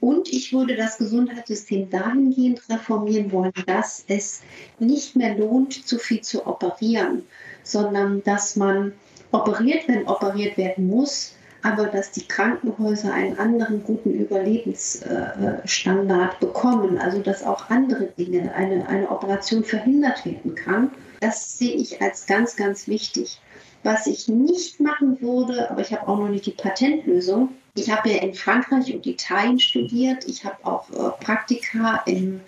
Und ich würde das Gesundheitssystem dahingehend reformieren wollen, dass es nicht mehr lohnt, zu viel zu operieren, sondern dass man operiert, wenn operiert werden muss, aber dass die Krankenhäuser einen anderen guten Überlebensstandard bekommen, also dass auch andere Dinge, eine, eine Operation verhindert werden kann, das sehe ich als ganz, ganz wichtig. Was ich nicht machen würde, aber ich habe auch noch nicht die Patentlösung. Ich habe ja in Frankreich und Italien studiert. Ich habe auch äh, Praktika im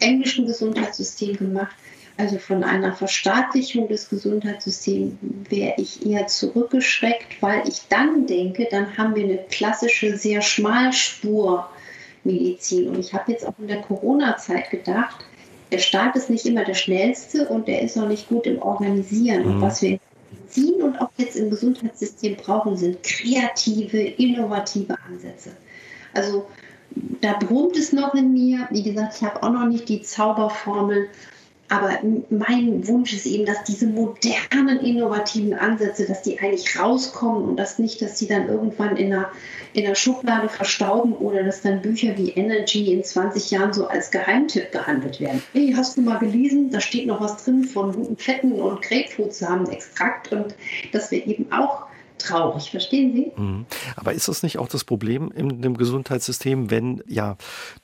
englischen Gesundheitssystem gemacht. Also von einer Verstaatlichung des Gesundheitssystems wäre ich eher zurückgeschreckt, weil ich dann denke, dann haben wir eine klassische, sehr Schmalspur-Medizin. Und ich habe jetzt auch in der Corona-Zeit gedacht, der Staat ist nicht immer der schnellste und der ist auch nicht gut im Organisieren. Mhm. Und was wir in Medizin und auch jetzt im Gesundheitssystem brauchen, sind kreative, innovative Ansätze. Also da brummt es noch in mir. Wie gesagt, ich habe auch noch nicht die Zauberformel. Aber mein Wunsch ist eben, dass diese modernen, innovativen Ansätze, dass die eigentlich rauskommen und dass nicht, dass sie dann irgendwann in einer, in einer Schublade verstauben oder dass dann Bücher wie Energy in 20 Jahren so als Geheimtipp behandelt werden. Hey, hast du mal gelesen? Da steht noch was drin von guten Fetten und Grapefruitsamenextrakt und dass wir eben auch traurig, verstehen Sie? Mhm. Aber ist das nicht auch das Problem in dem Gesundheitssystem, wenn ja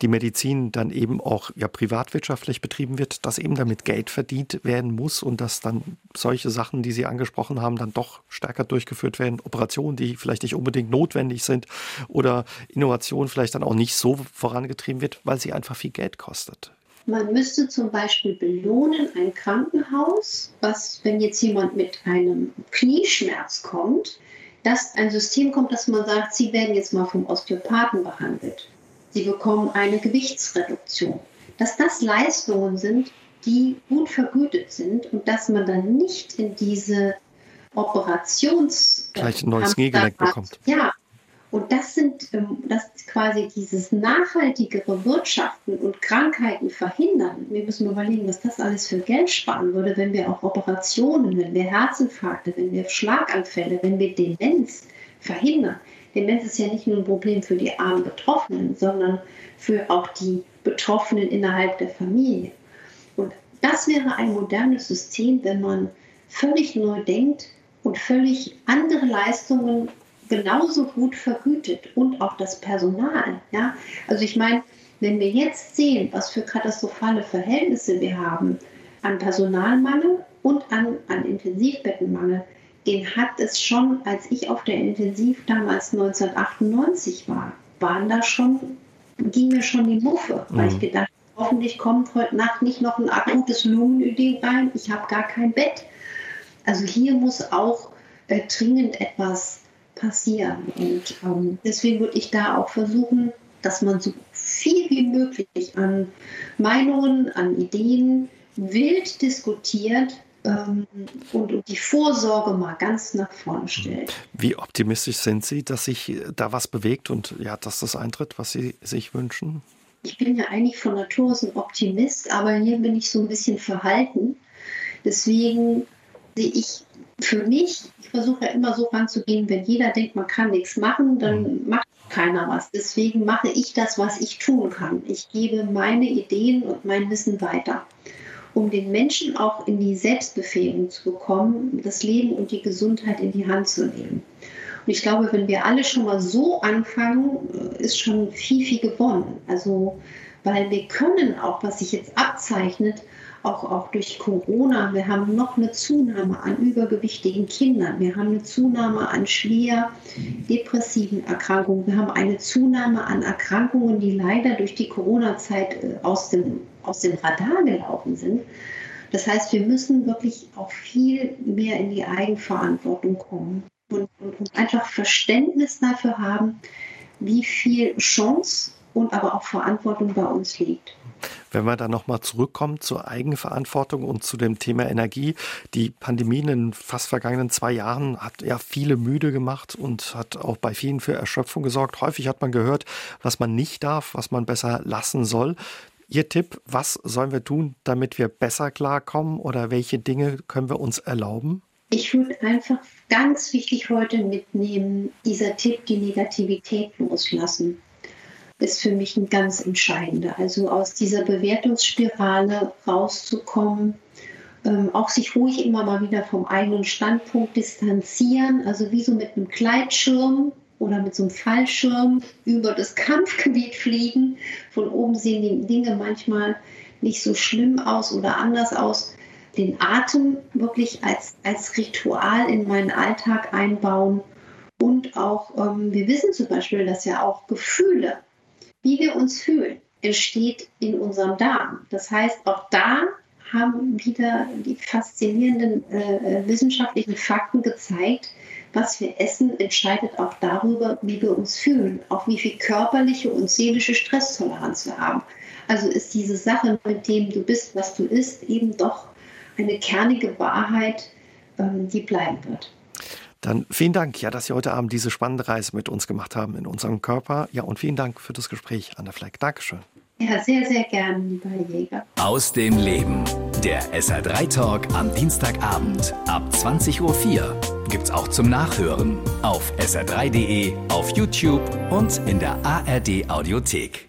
die Medizin dann eben auch ja privatwirtschaftlich betrieben wird, dass eben damit Geld verdient werden muss und dass dann solche Sachen, die Sie angesprochen haben, dann doch stärker durchgeführt werden, Operationen, die vielleicht nicht unbedingt notwendig sind oder Innovation vielleicht dann auch nicht so vorangetrieben wird, weil sie einfach viel Geld kostet? Man müsste zum Beispiel belohnen ein Krankenhaus, was, wenn jetzt jemand mit einem Knieschmerz kommt, dass ein System kommt, dass man sagt, Sie werden jetzt mal vom Osteopathen behandelt. Sie bekommen eine Gewichtsreduktion. Dass das Leistungen sind, die gut vergütet sind und dass man dann nicht in diese Operations... Gleich ein neues Kniegelenk bekommt. Ja, und das sind ähm, das quasi dieses nachhaltigere Wirtschaften und Krankheiten verhindern. Wir müssen überlegen, was das alles für Geld sparen würde, wenn wir auch Operationen, wenn wir Herzinfarkte, wenn wir Schlaganfälle, wenn wir Demenz verhindern. Demenz ist ja nicht nur ein Problem für die armen Betroffenen, sondern für auch die Betroffenen innerhalb der Familie. Und das wäre ein modernes System, wenn man völlig neu denkt und völlig andere Leistungen genauso gut vergütet und auch das Personal. Ja? Also ich meine, wenn wir jetzt sehen, was für katastrophale Verhältnisse wir haben an Personalmangel und an, an Intensivbettenmangel, den hat es schon, als ich auf der Intensiv damals 1998 war, waren da schon, ging mir schon die Muffe, mhm. weil ich gedacht hoffentlich kommt heute Nacht nicht noch ein akutes Lungenödem rein, ich habe gar kein Bett. Also hier muss auch äh, dringend etwas passieren. Und ähm, deswegen würde ich da auch versuchen, dass man so viel wie möglich an Meinungen, an Ideen wild diskutiert ähm, und die Vorsorge mal ganz nach vorne stellt. Wie optimistisch sind Sie, dass sich da was bewegt und ja, dass das eintritt, was Sie sich wünschen? Ich bin ja eigentlich von Natur aus ein Optimist, aber hier bin ich so ein bisschen verhalten. Deswegen sehe ich für mich, ich versuche ja immer so ranzugehen, wenn jeder denkt, man kann nichts machen, dann mhm. macht keiner was. Deswegen mache ich das, was ich tun kann. Ich gebe meine Ideen und mein Wissen weiter, um den Menschen auch in die Selbstbefähigung zu bekommen, das Leben und die Gesundheit in die Hand zu nehmen. Und ich glaube, wenn wir alle schon mal so anfangen, äh, ist schon viel, viel gewonnen. Also, weil wir können auch, was sich jetzt abzeichnet, auch, auch durch Corona. Wir haben noch eine Zunahme an übergewichtigen Kindern. Wir haben eine Zunahme an schwer depressiven Erkrankungen. Wir haben eine Zunahme an Erkrankungen, die leider durch die Corona-Zeit äh, aus dem, aus dem Radar gelaufen sind. Das heißt, wir müssen wirklich auch viel mehr in die Eigenverantwortung kommen und, und, und einfach Verständnis dafür haben, wie viel Chance und aber auch Verantwortung bei uns liegt. Wenn wir dann nochmal zurückkommen zur Eigenverantwortung und zu dem Thema Energie. Die Pandemie in den fast vergangenen zwei Jahren hat ja viele müde gemacht und hat auch bei vielen für Erschöpfung gesorgt. Häufig hat man gehört, was man nicht darf, was man besser lassen soll. Ihr Tipp, was sollen wir tun, damit wir besser klarkommen oder welche Dinge können wir uns erlauben? Ich würde einfach ganz wichtig heute mitnehmen, dieser Tipp, die Negativität loslassen ist für mich ein ganz entscheidender. Also aus dieser Bewertungsspirale rauszukommen, ähm, auch sich ruhig immer mal wieder vom eigenen Standpunkt distanzieren, also wie so mit einem Gleitschirm oder mit so einem Fallschirm über das Kampfgebiet fliegen. Von oben sehen die Dinge manchmal nicht so schlimm aus oder anders aus. den Atem wirklich als, als Ritual in meinen Alltag einbauen. Und auch, ähm, wir wissen zum Beispiel, dass ja auch Gefühle, wie wir uns fühlen, entsteht in unserem Darm. Das heißt, auch da haben wieder die faszinierenden äh, äh wissenschaftlichen Fakten gezeigt, was wir essen, entscheidet auch darüber, wie wir uns fühlen, auch wie viel körperliche und seelische Stresstoleranz wir haben. Also ist diese Sache, mit dem du bist, was du isst, eben doch eine kernige Wahrheit, ähm, die bleiben wird. Dann vielen Dank, ja, dass Sie heute Abend diese spannende Reise mit uns gemacht haben in unserem Körper. Ja, und vielen Dank für das Gespräch, Anna Fleck. Dankeschön. Ja, sehr, sehr gern, lieber Jäger. Aus dem Leben. Der SR3 Talk am Dienstagabend ab 20.04 Uhr gibt's auch zum Nachhören auf sr3.de, auf YouTube und in der ARD Audiothek.